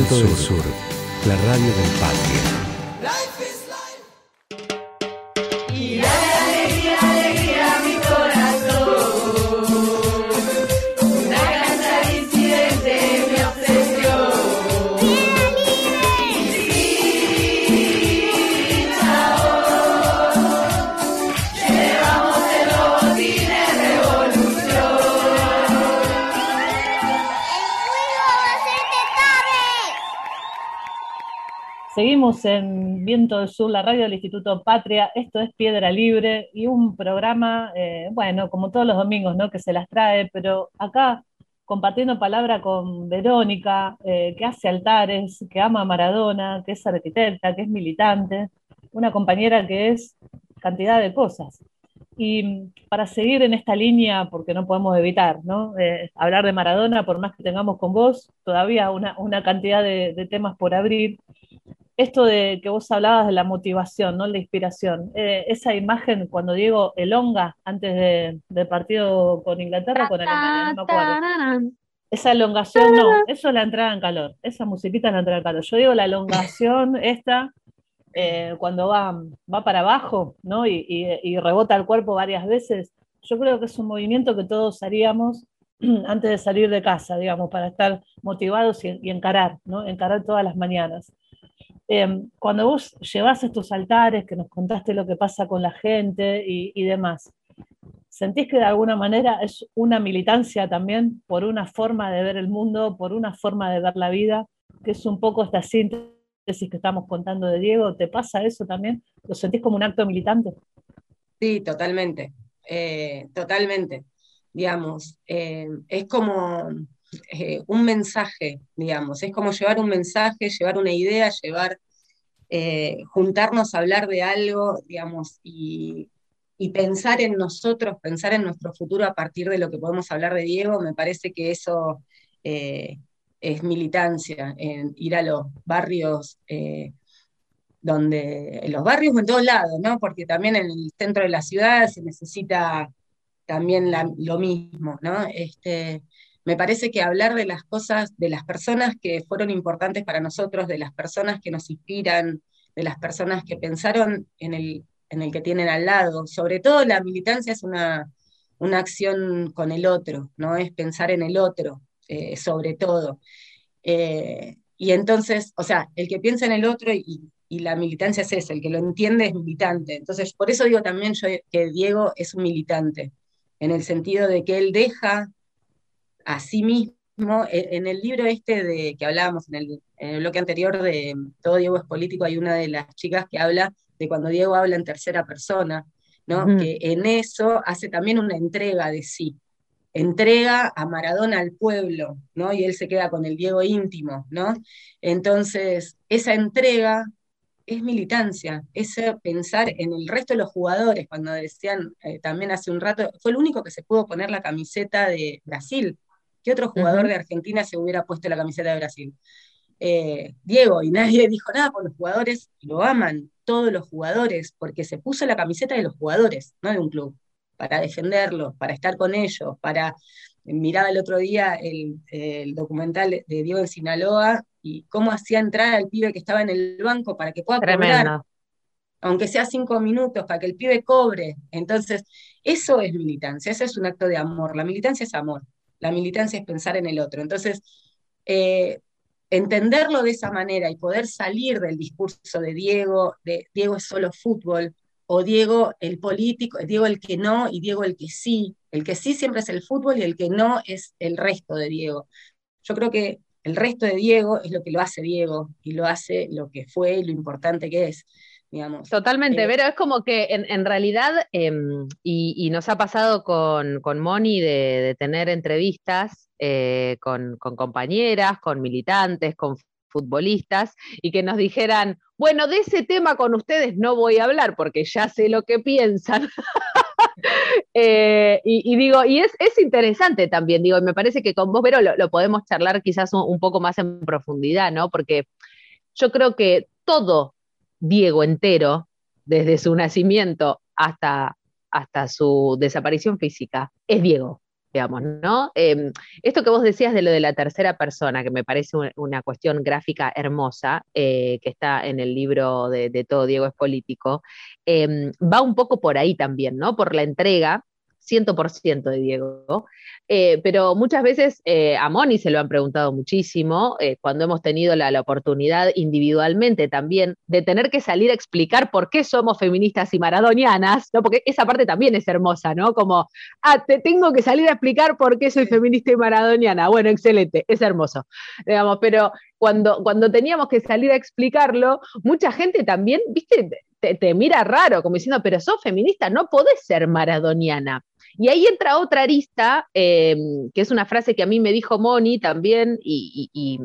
Sur, la radio del Patria. Seguimos en Viento del Sur, la radio del Instituto Patria. Esto es Piedra Libre y un programa, eh, bueno, como todos los domingos, ¿no? Que se las trae, pero acá compartiendo palabra con Verónica, eh, que hace altares, que ama a Maradona, que es arquitecta, que es militante, una compañera que es cantidad de cosas. Y para seguir en esta línea, porque no podemos evitar ¿no? Eh, hablar de Maradona, por más que tengamos con vos todavía una, una cantidad de, de, temas por abrir, esto de que vos hablabas de la motivación, ¿no? La inspiración. Eh, esa imagen cuando Diego elonga antes del partido con Inglaterra, con Alemania, no me acuerdo. Esa elongación, no, eso es la entrada en calor. Esa musiquita es la entrada en calor. Yo digo la elongación, esta, eh, cuando va, va para abajo, ¿no? Y, rebota el cuerpo varias veces. Yo creo que es un movimiento que todos haríamos antes de salir de casa, digamos, para estar motivados y, y encarar, ¿no? Encarar todas las mañanas. Em, cuando vos llevas estos altares, que nos contaste lo que pasa con la gente y, demás, ¿sentís que de alguna manera es una militancia también por una forma de ver el mundo, por una forma de ver la vida, que es un poco esta síntesis que estamos contando de Diego? ¿Te pasa eso también? ¿Lo sentís como un acto militante? Sí, totalmente, eh, totalmente. Digamos, eh, es como eh, un mensaje, digamos, es como llevar un mensaje, llevar una idea, llevar, eh, juntarnos a hablar de algo, digamos, y, pensar en nosotros, pensar en nuestro futuro a partir de lo que podemos hablar de Diego, me parece que eso eh, es militancia, en ir a los barrios donde, en los barrios en todos lados, ¿no? Porque también en el centro de la ciudad se necesita también lo mismo, ¿no? Este, me parece que hablar de las cosas, de las personas que fueron importantes para nosotros, de las personas que nos inspiran, de las personas que pensaron en el, en el que tienen al lado, sobre todo la militancia es una, una acción con el otro, ¿no? Es pensar en el otro, eh, sobre todo. Eh, y entonces, o sea, el que piensa en el otro y, la militancia es ese, el que lo entiende es militante. Entonces, por eso digo también yo que Diego es un militante, en el sentido de que él deja Asimismo, e, en el libro este de que hablábamos en el, bloque anterior de Todo Diego es político, hay una de las chicas que habla de cuando Diego habla en tercera persona, ¿no? Que en eso hace también una entrega de sí. Entrega a Maradona al pueblo, ¿no? Y él se queda con el Diego íntimo, ¿no? Entonces, esa entrega es militancia, es pensar en el resto de los jugadores, cuando decían eh, también hace un rato, fue el único que se pudo poner la camiseta de Brasil, ¿Qué otro jugador de Argentina se hubiera puesto la camiseta de Brasil? Eh, Diego, y nadie dijo nada por los jugadores, lo aman todos los jugadores, porque se puso la camiseta de los jugadores, no de un club, para defenderlos, para estar con ellos, para... Miraba el otro día el, documental de Diego en Sinaloa y cómo hacía entrar al pibe que estaba en el banco para que pueda cobrar, aunque sea cinco minutos, para que el pibe cobre. Entonces, eso es militancia, eso es un acto de amor. La militancia es amor la militancia es pensar en el otro. Entonces, eh, entenderlo de esa manera y poder salir del discurso de Diego, de Diego es solo fútbol, o Diego el político, Diego el que no y Diego el que sí. El que sí siempre es el fútbol y el que no es el resto de Diego. Yo creo que el resto de Diego es lo que lo hace Diego y lo hace lo que fue y lo importante que es. Totalmente, pero eh, es como que en, realidad, em, y, nos ha pasado con, con Moni de, tener entrevistas eh, con, compañeras, con militantes, con futbolistas, y que nos dijeran, bueno, de ese tema con ustedes no voy a hablar porque ya sé lo que piensan. Eh, y, digo, y es, interesante también, digo, me parece que con vos, Vero, lo, podemos charlar quizás un poco más en profundidad, ¿no? Porque yo creo que todo Diego entero, desde su nacimiento hasta, hasta su desaparición física, es Diego. digamos, ¿no? Em, esto que vos decías de lo de la tercera persona, que me parece una cuestión gráfica hermosa, eh, que está en el libro de, Todo Diego es Político, em, va un poco por ahí también, ¿no? Por la entrega 100% de Diego, eh, pero muchas veces eh, a Moni se lo han preguntado muchísimo, eh, cuando hemos tenido la, oportunidad individualmente también de tener que salir a explicar por qué somos feministas y maradonianas, ¿no? porque esa parte también es hermosa, ¿no? Como, ah, te tengo que salir a explicar por qué soy feminista y maradoniana. Bueno, excelente, es hermoso, digamos, pero cuando, cuando teníamos que salir a explicarlo, mucha gente también, viste, te, te, mira raro, como diciendo, pero sos feminista, no podés ser maradoniana. Y ahí entra otra arista, em, que es una frase que a mí me dijo Moni también, y,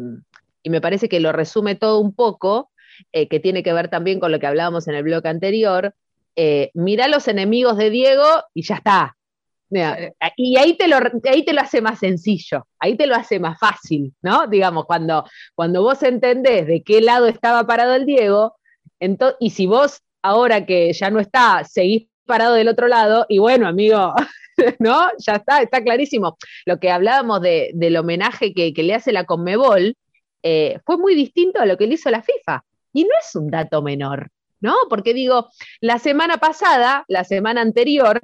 me parece que lo resume todo un poco, eh, que tiene que ver también con lo que hablábamos en el blog anterior. Eh, mira los enemigos de Diego y ya está. y ahí te, lo, ahí te lo hace más sencillo, ahí te lo hace más fácil, ¿no? Digamos, cuando, cuando vos entendés de qué lado estaba parado el Diego, y si vos ahora que ya no está, seguís parado del otro lado, y bueno, amigo, ¿no? Ya está, está clarísimo. Lo que hablábamos del homenaje que, le hace la Conmebol eh, fue muy distinto a lo que le hizo la FIFA. Y no es un dato menor, ¿no? Porque digo, la semana pasada, la semana anterior,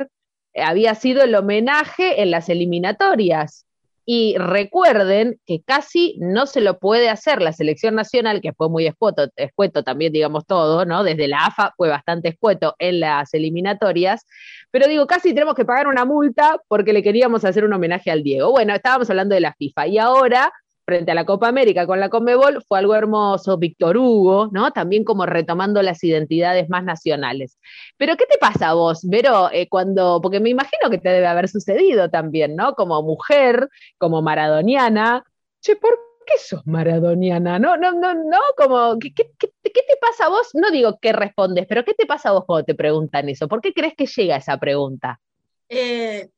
eh, había sido el homenaje en las eliminatorias. Y recuerden que casi no se lo puede hacer la selección nacional, que fue muy escueto, también, digamos todo, ¿no? Desde la AFA fue bastante escueto en las eliminatorias, pero digo, casi tenemos que pagar una multa porque le queríamos hacer un homenaje al Diego. Bueno, estábamos hablando de la FIFA y ahora frente a la Copa América con la Conmebol fue algo hermoso, Víctor Hugo, ¿no? También como retomando las identidades más nacionales. Pero ¿qué te pasa a vos, Vero, eh, cuando, porque me imagino que te debe haber sucedido también, ¿no? Como mujer, como maradoniana, che, ¿por qué sos maradoniana? No, no, no, no, como, ¿qué, qué, te pasa a vos? No digo qué respondes, pero ¿qué te pasa a vos cuando te preguntan eso? ¿Por qué crees que llega esa pregunta? Eh,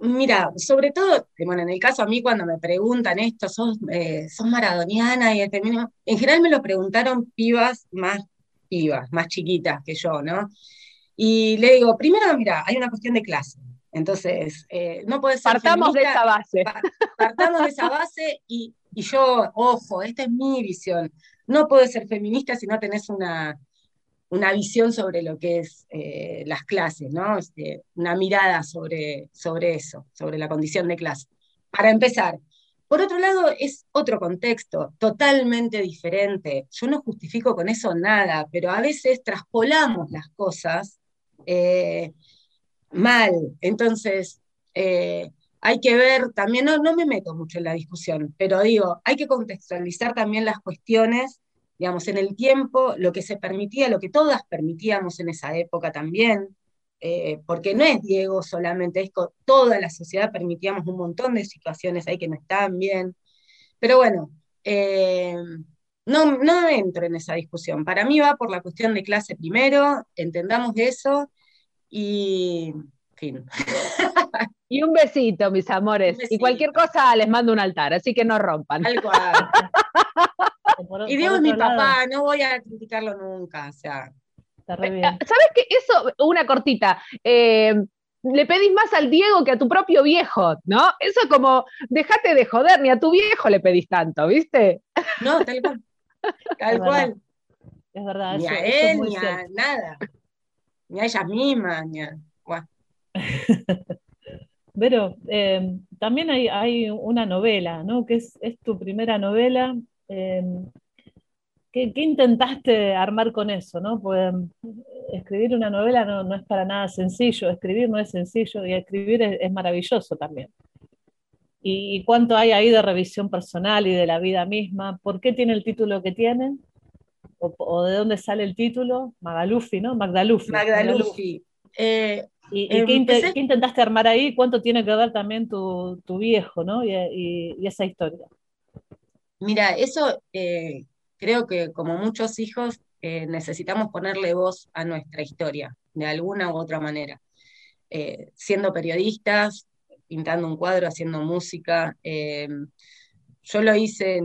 Mira, sobre todo, bueno, en el caso a mí cuando me preguntan esto, sos, eh, maradoniana y en general me lo preguntaron pibas más pibas, más chiquitas que yo, ¿no? Y le digo, primero, mira, hay una cuestión de clase. Entonces, eh, no puedes ser Partamos de esa base. Partamos de esa base y, y yo, ojo, esta es mi visión. No puedes ser feminista si no tenés una, una visión sobre lo que es eh, las clases, ¿no? Este, una mirada sobre, sobre eso, sobre la condición de clase. Para empezar, por otro lado, es otro contexto, totalmente diferente. Yo no justifico con eso nada, pero a veces traspolamos las cosas eh, mal. Entonces, eh, hay que ver también, no, no me meto mucho en la discusión, pero digo, hay que contextualizar también las cuestiones digamos, en el tiempo, lo que se permitía, lo que todas permitíamos en esa época también, eh, porque no es Diego solamente, es toda la sociedad permitíamos un montón de situaciones ahí que no estaban bien. Pero bueno, eh, no, no entro en esa discusión. Para mí va por la cuestión de clase primero, entendamos eso y fin. Y un besito, mis amores. Y cualquier cosa les mando un altar, así que no rompan. y Diego es mi papá, no voy a criticarlo nunca, o sea. Eh, ¿Sabes qué? Eso, una cortita. Eh, le pedís más al Diego que a tu propio viejo, ¿no? Eso como, déjate de joder, ni a tu viejo le pedís tanto, ¿viste? No, tal cual. Tal cual. Es verdad. Ni a él, ni a nada. Ni a ellas mismas, ni a. Pero eh, también hay, hay, una novela, ¿no? Que es, es tu primera novela Em, ¿qué, intentaste armar con eso? ¿no? Pues escribir una novela no, es para nada sencillo, escribir no es sencillo y escribir es, maravilloso también. ¿Y, cuánto hay ahí de revisión personal y de la vida misma? ¿Por qué tiene el título que tiene? ¿O, de dónde sale el título? Magalufi, ¿no? Magdalufi. Magdalufi. Eh, ¿Y, qué, intentaste armar ahí? ¿Cuánto tiene que ver también tu, viejo, ¿no? y esa historia. Mira, eso eh, creo que como muchos hijos eh, necesitamos ponerle voz a nuestra historia, de alguna u otra manera. Eh, siendo periodistas, pintando un cuadro, haciendo música. yo lo hice,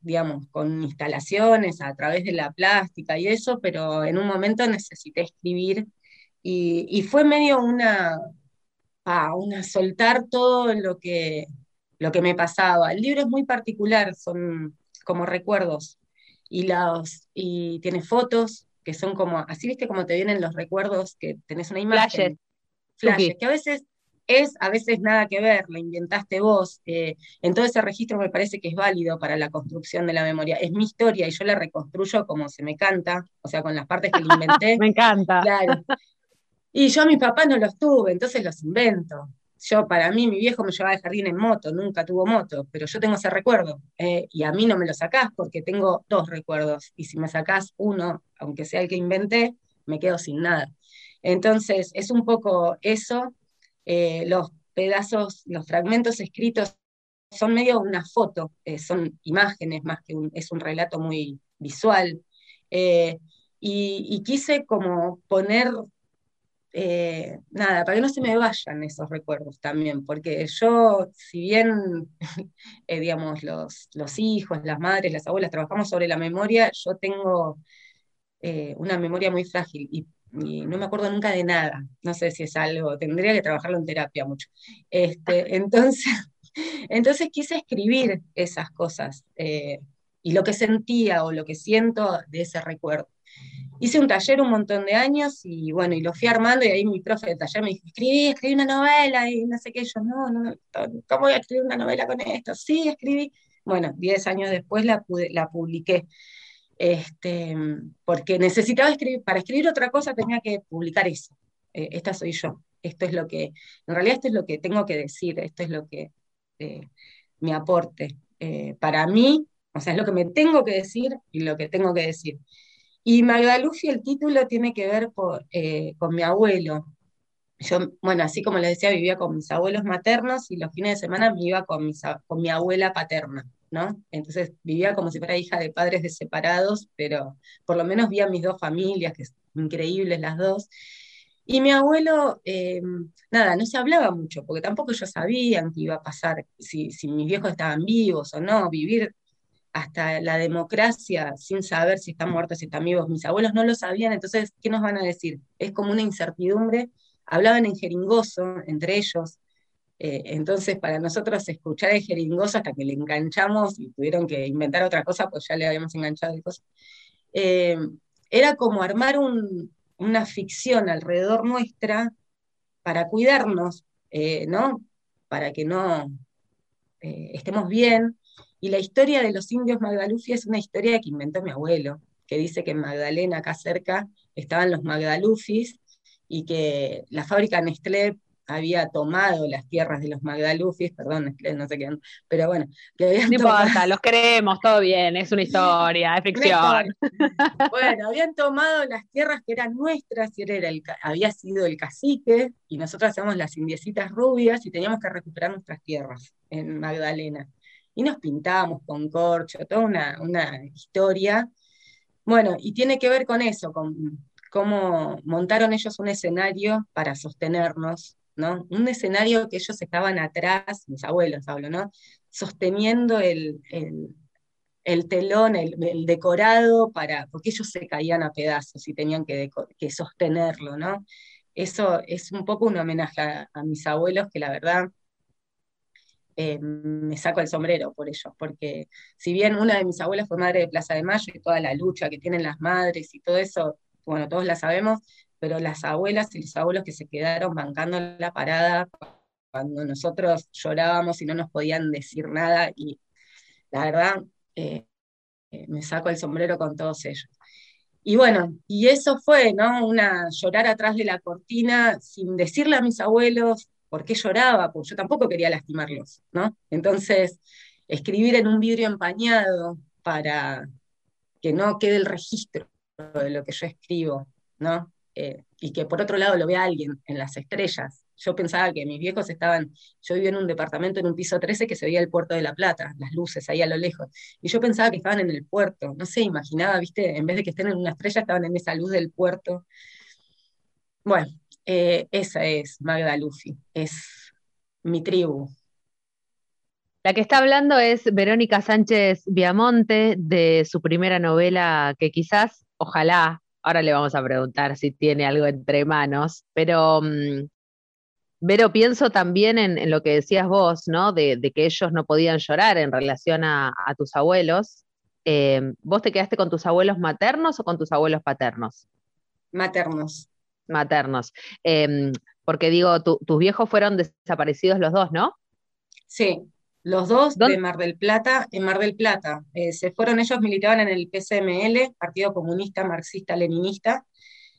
digamos, con instalaciones a través de la plástica y eso, pero en un momento necesité escribir y, y fue medio una, a una, soltar todo lo que, lo que me pasaba. El libro es muy particular, son como recuerdos. Y, los, y tiene fotos que son como, así viste como te vienen los recuerdos, que tenés una imagen. Flashes. que a veces es, a veces nada que ver, la inventaste vos. Eh, en todo ese registro me parece que es válido para la construcción de la memoria. Es mi historia y yo la reconstruyo como se me canta, o sea, con las partes que le inventé. me encanta. Claro. Y yo a mis papás no los tuve, entonces los invento. Yo, para mí, mi viejo me llevaba de jardín en moto, nunca tuvo moto, pero yo tengo ese recuerdo. Eh, y a mí no me lo sacás porque tengo dos recuerdos. Y si me sacás uno, aunque sea el que inventé, me quedo sin nada. Entonces, es un poco eso eh, los pedazos, los fragmentos escritos son medio una foto, eh, son imágenes más que un, es un relato muy visual. Eh, y, quise como poner, nada, para que no se me vayan esos recuerdos también, porque yo, si bien, digamos, los, los hijos, las madres, las abuelas, trabajamos sobre la memoria, yo tengo una memoria muy frágil y y no me acuerdo nunca de nada. No sé si es algo, tendría que trabajarlo en terapia mucho. Este, entonces, entonces quise escribir esas cosas eh, y lo que sentía o lo que siento de esse recuerdo. Hice un taller un montón de años y bueno, y lo fui armando y ahí mi profe de taller me dijo, escribí, escribí una novela y no sé qué, yo no, no, ¿cómo voy a escribir una novela con esto? Sí, escribí. Bueno, diez años después la, la publiqué este, porque necesitaba escribir, para escribir otra cosa tenía que publicar eso. Eh, esta soy yo. Esto es lo que, en realidad esto es lo que tengo que decir, esto es lo que eh, me aporte. Eh, para mí, o sea, es lo que me tengo que decir y lo que tengo que decir. Y Magdalufi, el título tiene que ver por, con mi abuelo. Yo, bueno, así como les decía, vivía con mis abuelos maternos y los fines de semana me iba con, mi abuela paterna. ¿no? Entonces vivía como si fuera hija de padres de separados, pero por lo menos vi a mis dos familias, que son increíbles las dos. Y mi abuelo, eh, nada, no se hablaba mucho, porque tampoco ellos sabían qué iba a pasar, si mis viejos estaban vivos o no, vivir hasta la democracia sin saber si están muertos, si están vivos. Mis abuelos no lo sabían, entonces, ¿qué nos van a decir? Es como una incertidumbre. Hablaban en jeringoso entre ellos, eh, entonces, para nosotros escuchar el jeringoso hasta que le enganchamos y tuvieron que inventar otra cosa, pues ya le habíamos enganchado de cosas, eh, era como armar una ficción alrededor nuestra para cuidarnos, eh, ¿no? Para que no estemos bien. Y la historia de los indios Magdalufi es una historia que inventó mi abuelo, que dice que en Magdalena, acá cerca, estaban los Magdalufis y que la fábrica Nestlé había tomado las tierras de los Magdalufis, perdón, no sé qué, pero bueno, no importa, los queremos, todo bien, es una historia, es ficción. bueno, habían tomado las tierras que eran nuestras, y era el, había sido el cacique, y nosotros éramos las indiecitas rubias y teníamos que recuperar nuestras tierras en Magdalena. Y nos pintábamos con corcho, toda una, una historia. Bueno, y tiene que ver con eso, con cómo montaron ellos un escenario para sostenernos un escenario que ellos estaban atrás, mis abuelos hablo, ¿no? Sosteniendo el, telón, el, decorado, para, porque ellos se caían a pedazos y tenían que, sostenerlo, ¿no? Eso es un poco un homenaje a, mis abuelos que la verdad eh, me saco el sombrero por ellos, porque si bien una de mis abuelas fue madre de Plaza de Mayo y toda la lucha que tienen las madres y todo eso, bueno, todos la sabemos, pero las abuelas y los abuelos que se quedaron bancando la parada cuando nosotros llorábamos y no nos podían decir nada, y la verdad eh, eh, me saco el sombrero con todos ellos. Y bueno, y eso fue, ¿no? Una llorar atrás de la cortina sin decirle a mis abuelos por qué lloraba, porque yo tampoco quería lastimarlos, ¿no? Entonces, escribir en un vidrio empañado para que no quede el registro de lo que yo escribo, ¿no? Eh, y que por otro lado lo vea alguien en las estrellas. Yo pensaba que mis viejos estaban, yo vivía en un departamento en un piso 13 que se veía el puerto de la Plata, las luces ahí a lo lejos, y yo pensaba que estaban en el puerto, no sé, imaginaba, viste, en vez de que estén en una estrella, estaban en esa luz del puerto. Bueno, eh, esa es Magda Luffy, es mi tribu. La que está hablando es Verónica Sánchez Viamonte, de su primera novela que quizás, ojalá, Ahora le vamos a preguntar si tiene algo entre manos, pero mm, Vero, pienso también en, lo que decías vos, ¿no? De, que ellos no podían llorar en relación a, tus abuelos. Eh, ¿Vos te quedaste con tus abuelos maternos o con tus abuelos paternos? Maternos. Maternos. Em, porque digo, tus viejos fueron desaparecidos los dos, ¿no? Sí, los dos de Mar del Plata, en Mar del Plata. Eh, se fueron, ellos militaban en el PCML, Partido Comunista Marxista Leninista,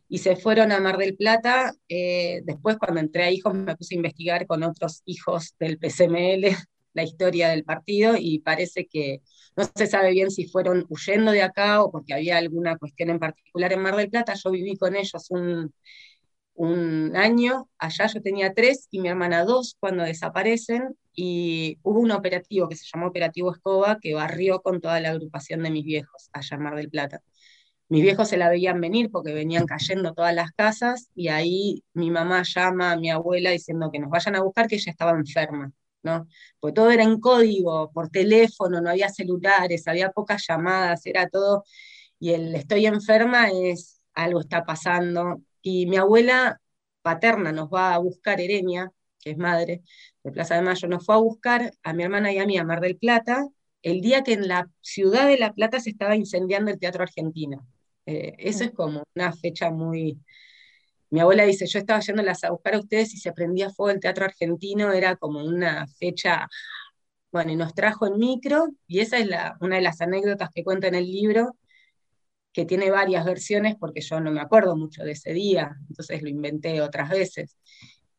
y se fueron a Mar del Plata. Eh, después, cuando entré a hijos, me puse a investigar con otros hijos del PCML la historia del partido y parece que no se sabe bien si fueron huyendo de acá o porque había alguna cuestión en particular en Mar del Plata. Yo viví con ellos un, un año, allá yo tenía tres y mi hermana dos cuando desaparecen. Y hubo un operativo que se llamó Operativo Escoba que barrió con toda la agrupación de mis viejos allá en Mar del Plata. Mis viejos se la veían venir porque venían cayendo todas las casas y ahí mi mamá llama a mi abuela diciendo que nos vayan a buscar que ella estaba enferma, ¿no? Porque todo era en código, por teléfono, no había celulares, había pocas llamadas, era todo, y el estoy enferma es algo está pasando. Y mi abuela paterna nos va a buscar, Erenia, que es madre de Plaza de Mayo, nos fue a buscar a mi hermana y a mí a Mar del Plata, el día que en la ciudad de La Plata se estaba incendiando el Teatro Argentino. Eh, eso es como una fecha muy... Mi abuela dice, yo estaba yéndolas a buscar a ustedes y se prendía fuego el Teatro Argentino, era como una fecha, bueno, y nos trajo en micro, y esa es la, una de las anécdotas que cuenta en el libro, que tiene varias versiones porque yo no me acuerdo mucho de ese día, entonces lo inventé otras veces.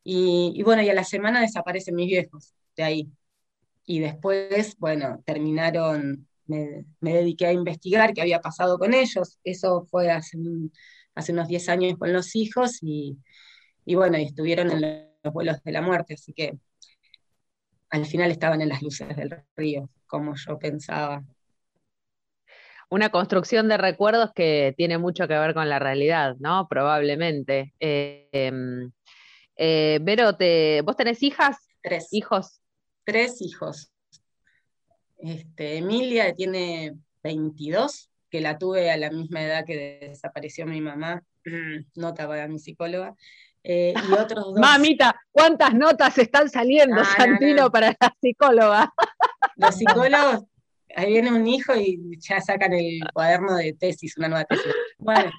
Y, y bueno, y a la semana desaparecen mis viejos de ahí. Y después, bueno, terminaron me, dediqué a investigar qué había pasado con ellos. Eso fue hace, hace unos 10 años con los hijos y, bueno, y estuvieron en los vuelos de la muerte, así que al final estaban en las luces del río, como yo pensaba. Una construcción de recuerdos que tiene mucho que ver con la realidad, ¿no? Probablemente. Eh, em, eh, Vero, ¿vos tenés hijas? Tres. ¿Hijos? Tres hijos. Este, Emilia tiene 22, que la tuve a la misma edad que desapareció mi mamá, nota para mi psicóloga. Eh, y otros dos. Mamita, ¿cuántas notas están saliendo, Santino, para la psicóloga? Los psicólogos, ahí viene un hijo y ya sacan el cuaderno de tesis, una nueva tesis. Bueno.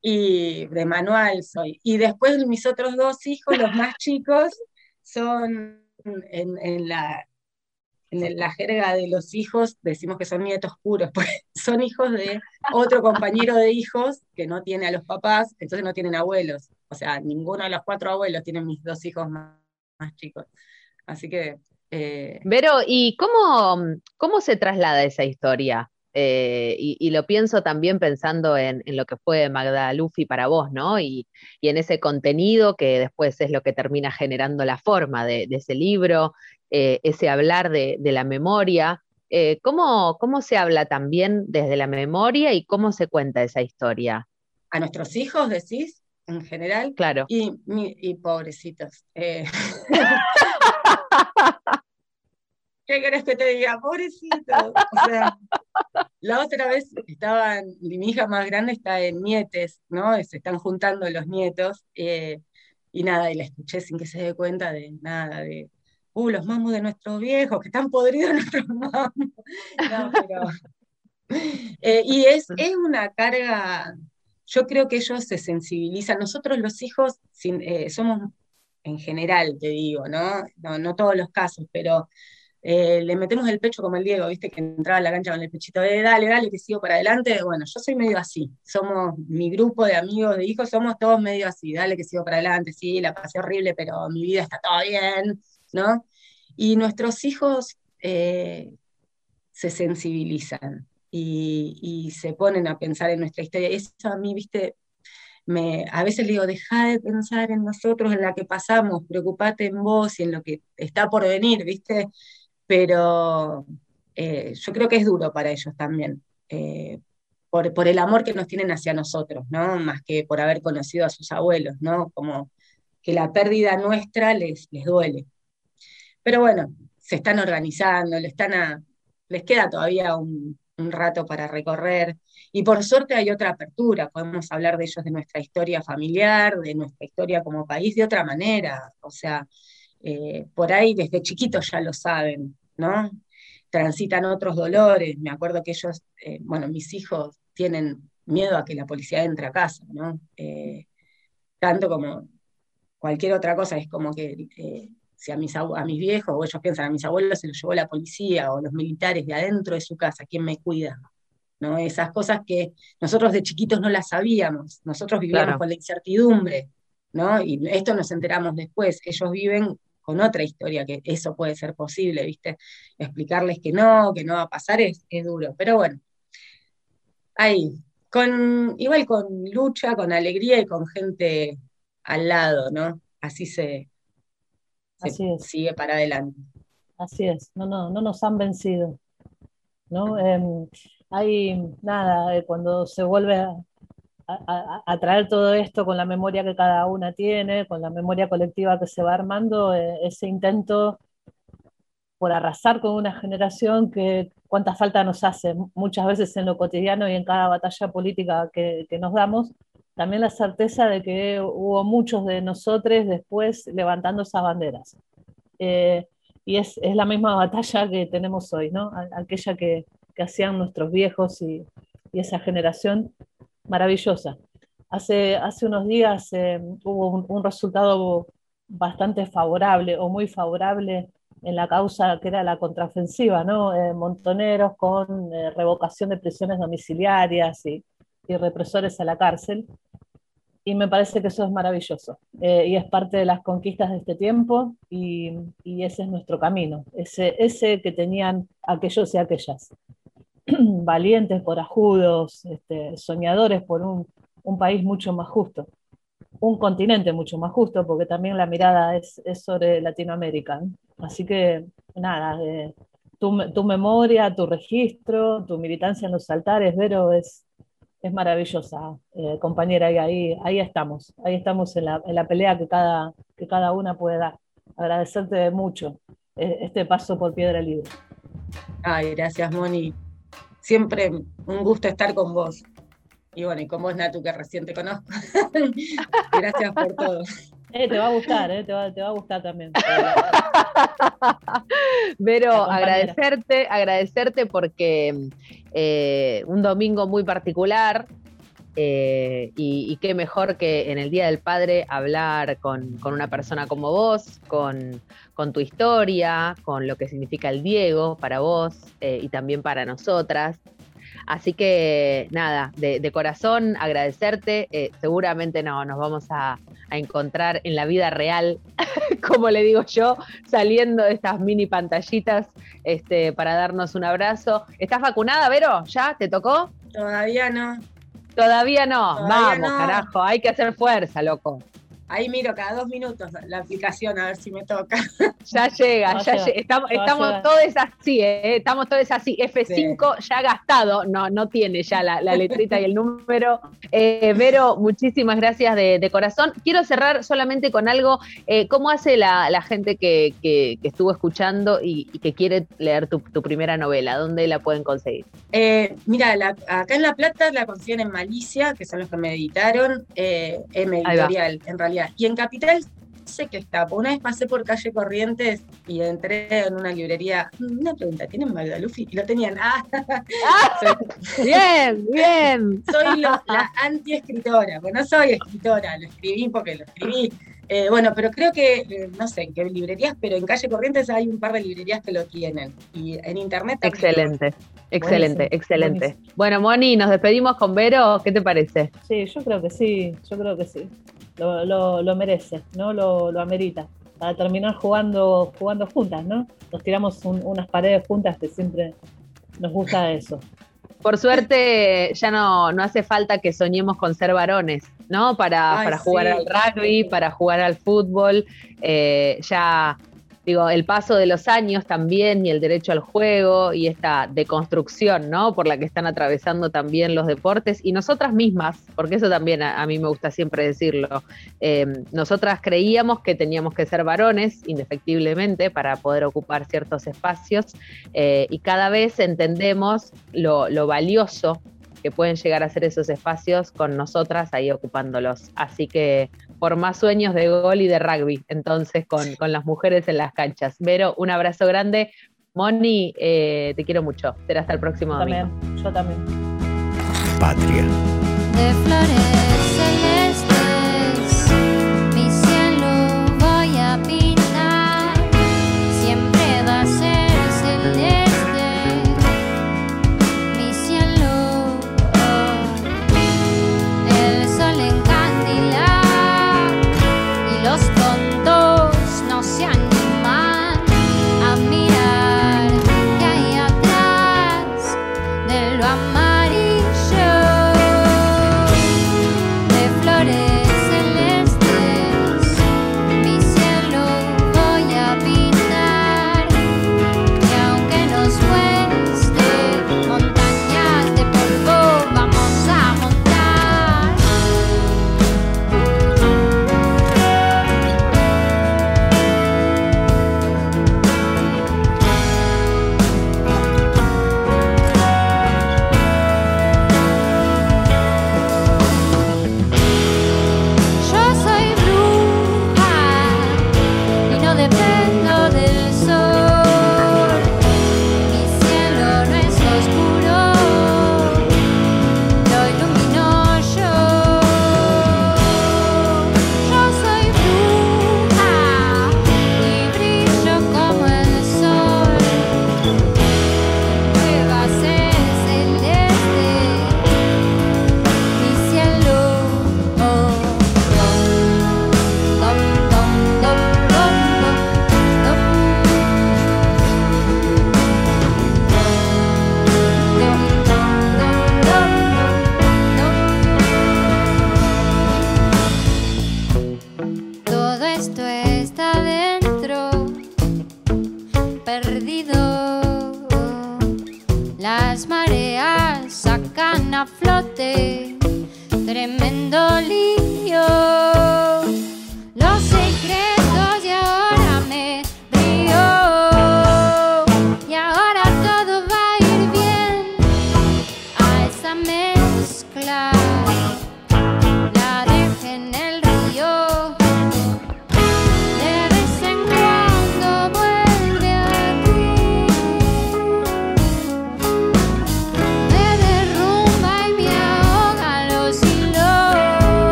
Y de manual soy. Y después mis otros dos hijos, los más chicos, son en la en la jerga de los hijos decimos que son nietos puros, pues son hijos de otro compañero de hijos que no tiene a los papás, entonces no tienen abuelos. O sea, ninguno de los cuatro abuelos tienen mis dos hijos más, chicos. Así que... Eh... Vero, ¿y cómo, cómo se traslada esa historia? Eh, y, lo pienso también pensando en, lo que fue Magda Luffy para vos, ¿no? Y, en ese contenido que después es lo que termina generando la forma de, ese libro, eh, ese hablar de, la memoria. Eh, ¿cómo, ¿Cómo se habla también desde la memoria y cómo se cuenta esa historia? A nuestros hijos, decís, en general. Claro. Y, y pobrecitos. ¿Qué querés que te diga? Pobrecito. O sea, la otra vez estaban, mi hija más grande está en nietes, ¿no? Se están juntando los nietos, eh, y nada, y la escuché sin que se dé cuenta de nada, de, uh, los mamos de nuestros viejos, que están podridos nuestros mamos. Eh, y es, es una carga, yo creo que ellos se sensibilizan. Nosotros los hijos eh, somos, en general, te digo, ¿no? ¿no? No todos los casos, pero eh, le metemos el pecho como el Diego, viste, que entraba a la cancha con el pechito de dale, dale, que sigo para adelante. Bueno, yo soy medio así. Somos, mi grupo de amigos, de hijos, somos todos medio así, dale, que sigo para adelante, sí, la pasé horrible, pero mi vida está todo bien, ¿no? Y nuestros hijos eh, se sensibilizan y, se ponen a pensar en nuestra historia. Eso a mí, viste, me, a veces le digo, deja de pensar en nosotros, en la que pasamos, preocupate en vos y en lo que está por venir, ¿viste? Pero eh, yo creo que es duro para ellos también, eh, por, el amor que nos tienen hacia nosotros, ¿no? Más que por haber conocido a sus abuelos, ¿no? Como que la pérdida nuestra les, les duele. Pero bueno, se están organizando, les, están les queda todavía un, un rato para recorrer. Y por suerte hay otra apertura, podemos hablar de ellos, de nuestra historia familiar, de nuestra historia como país, de otra manera. O sea, eh, por ahí desde chiquitos ya lo saben, ¿no? Transitan otros dolores. Me acuerdo que ellos, eh, bueno, mis hijos tienen miedo a que la policía entre a casa, ¿no? Eh, tanto como cualquier otra cosa, es como que si a mis, a mis viejos o ellos piensan a mis abuelos se los llevó la policía o los militares de adentro de su casa, ¿quién me cuida? ¿No? Esas cosas que nosotros de chiquitos no las sabíamos, nosotros vivíamos con la incertidumbre, ¿no? Y esto nos enteramos después, ellos viven con otra historia, que eso puede ser posible, ¿viste? Explicarles que no, que no va a pasar es, es duro, pero bueno, ahí, con, igual con lucha, con alegría y con gente al lado, ¿no? Así se, sigue para adelante. Así es, no, no, no nos han vencido. ¿no? Em, hay nada, eh, cuando se vuelve a, traer todo esto con la memoria que cada una tiene, con la memoria colectiva que se va armando, eh, ese intento por arrasar con una generación que cuánta falta nos hace muchas veces en lo cotidiano y en cada batalla política que, que nos damos, también la certeza de que hubo muchos de nosotros después levantando esas banderas. Eh, y es, es, la misma batalla que tenemos hoy, ¿no? aquella que, que hacían nuestros viejos y, y, esa generación maravillosa. Hace, hace unos días eh, hubo un, resultado bastante favorable o muy favorable en la causa que era la contraofensiva, ¿no? Eh, montoneros con revocación de prisiones domiciliarias y, y represores a la cárcel. Y me parece que eso es maravilloso. Eh, y es parte de las conquistas de este tiempo y, y, ese es nuestro camino, ese, ese que tenían aquellos y aquellas. Valientes, corajudos, este, soñadores por un, un, país mucho más justo, un continente mucho más justo, porque también la mirada es, es sobre Latinoamérica. Así que nada, eh, tu, tu memoria, tu registro, tu militancia en los altares, Vero, es, es maravillosa, eh, compañera, y ahí, ahí estamos, ahí estamos en la, en la, pelea que cada, que cada una puede dar. Agradecerte mucho eh, este paso por Piedra Libre. Ay, gracias, Moni. Siempre un gusto estar con vos. Y bueno, y con vos, Natu, que recién te conozco. gracias por todo. Eh, te va a gustar, eh, te, va, te, va, a gustar también. Pero agradecerte, agradecerte porque eh, un domingo muy particular eh, y, qué mejor que en el Día del Padre hablar con, una persona como vos, con, tu historia, con lo que significa el Diego para vos eh, y también para nosotras. Así que nada, de, corazón agradecerte. Eh, seguramente no, nos vamos a, encontrar en la vida real, como le digo yo, saliendo de estas mini pantallitas este, para darnos un abrazo. ¿Estás vacunada, Vero? ¿Ya? ¿Te tocó? Todavía no. Todavía no. Vamos, carajo, hay que hacer fuerza, loco. Ahí miro cada dos minutos la aplicación a ver si me toca. Ya llega, ya llega. Estamos, estamos todos así, ¿eh? estamos todos así. F5 ya gastado, no, no tiene ya la, letrita y el número. Eh, Vero, muchísimas gracias de, corazón. Quiero cerrar solamente con algo. Eh, ¿Cómo hace la, gente que, estuvo escuchando y, que quiere leer tu, primera novela? ¿Dónde la pueden conseguir? Eh, mira, acá en La Plata la consiguen en Malicia, que son los que me editaron, M Editorial, en realidad y en Capital sé que está. Una vez pasé por calle Corrientes y entré en una librería. Una pregunta, ¿tienen Magdalufi? Y lo tenían. Ah, ah bien, bien. Soy la anti-escritora. Bueno, no soy escritora, lo escribí porque lo escribí. Eh, bueno, pero creo que, eh, no sé en qué librerías, pero en calle Corrientes hay un par de librerías que lo tienen. Y en internet Excelente. Excelente, excelente. Bueno, Moni, nos despedimos con Vero. ¿Qué te parece? Sí, yo creo que sí, yo creo que sí lo, lo, merece, ¿no? Lo, lo, amerita. Para terminar jugando, jugando juntas, ¿no? Nos tiramos unas paredes juntas que siempre nos gusta eso. Por suerte ya no, no hace falta que soñemos con ser varones, ¿no? Para, para jugar al rugby, para jugar al fútbol. Eh, ya digo, el paso de los años también y el derecho al juego y esta deconstrucción, ¿no? Por la que están atravesando también los deportes y nosotras mismas, porque eso también a, mí me gusta siempre decirlo, em, nosotras creíamos que teníamos que ser varones, indefectiblemente, para poder ocupar ciertos espacios eh, y cada vez entendemos lo, lo valioso que pueden llegar a ser esos espacios con nosotras ahí ocupándolos. Así que por más sueños de gol y de rugby, entonces con, las mujeres en las canchas. Vero, un abrazo grande. Moni, eh, te quiero mucho. Será hasta el próximo domingo. También, yo también. Patria. De flores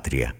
radio del Patria.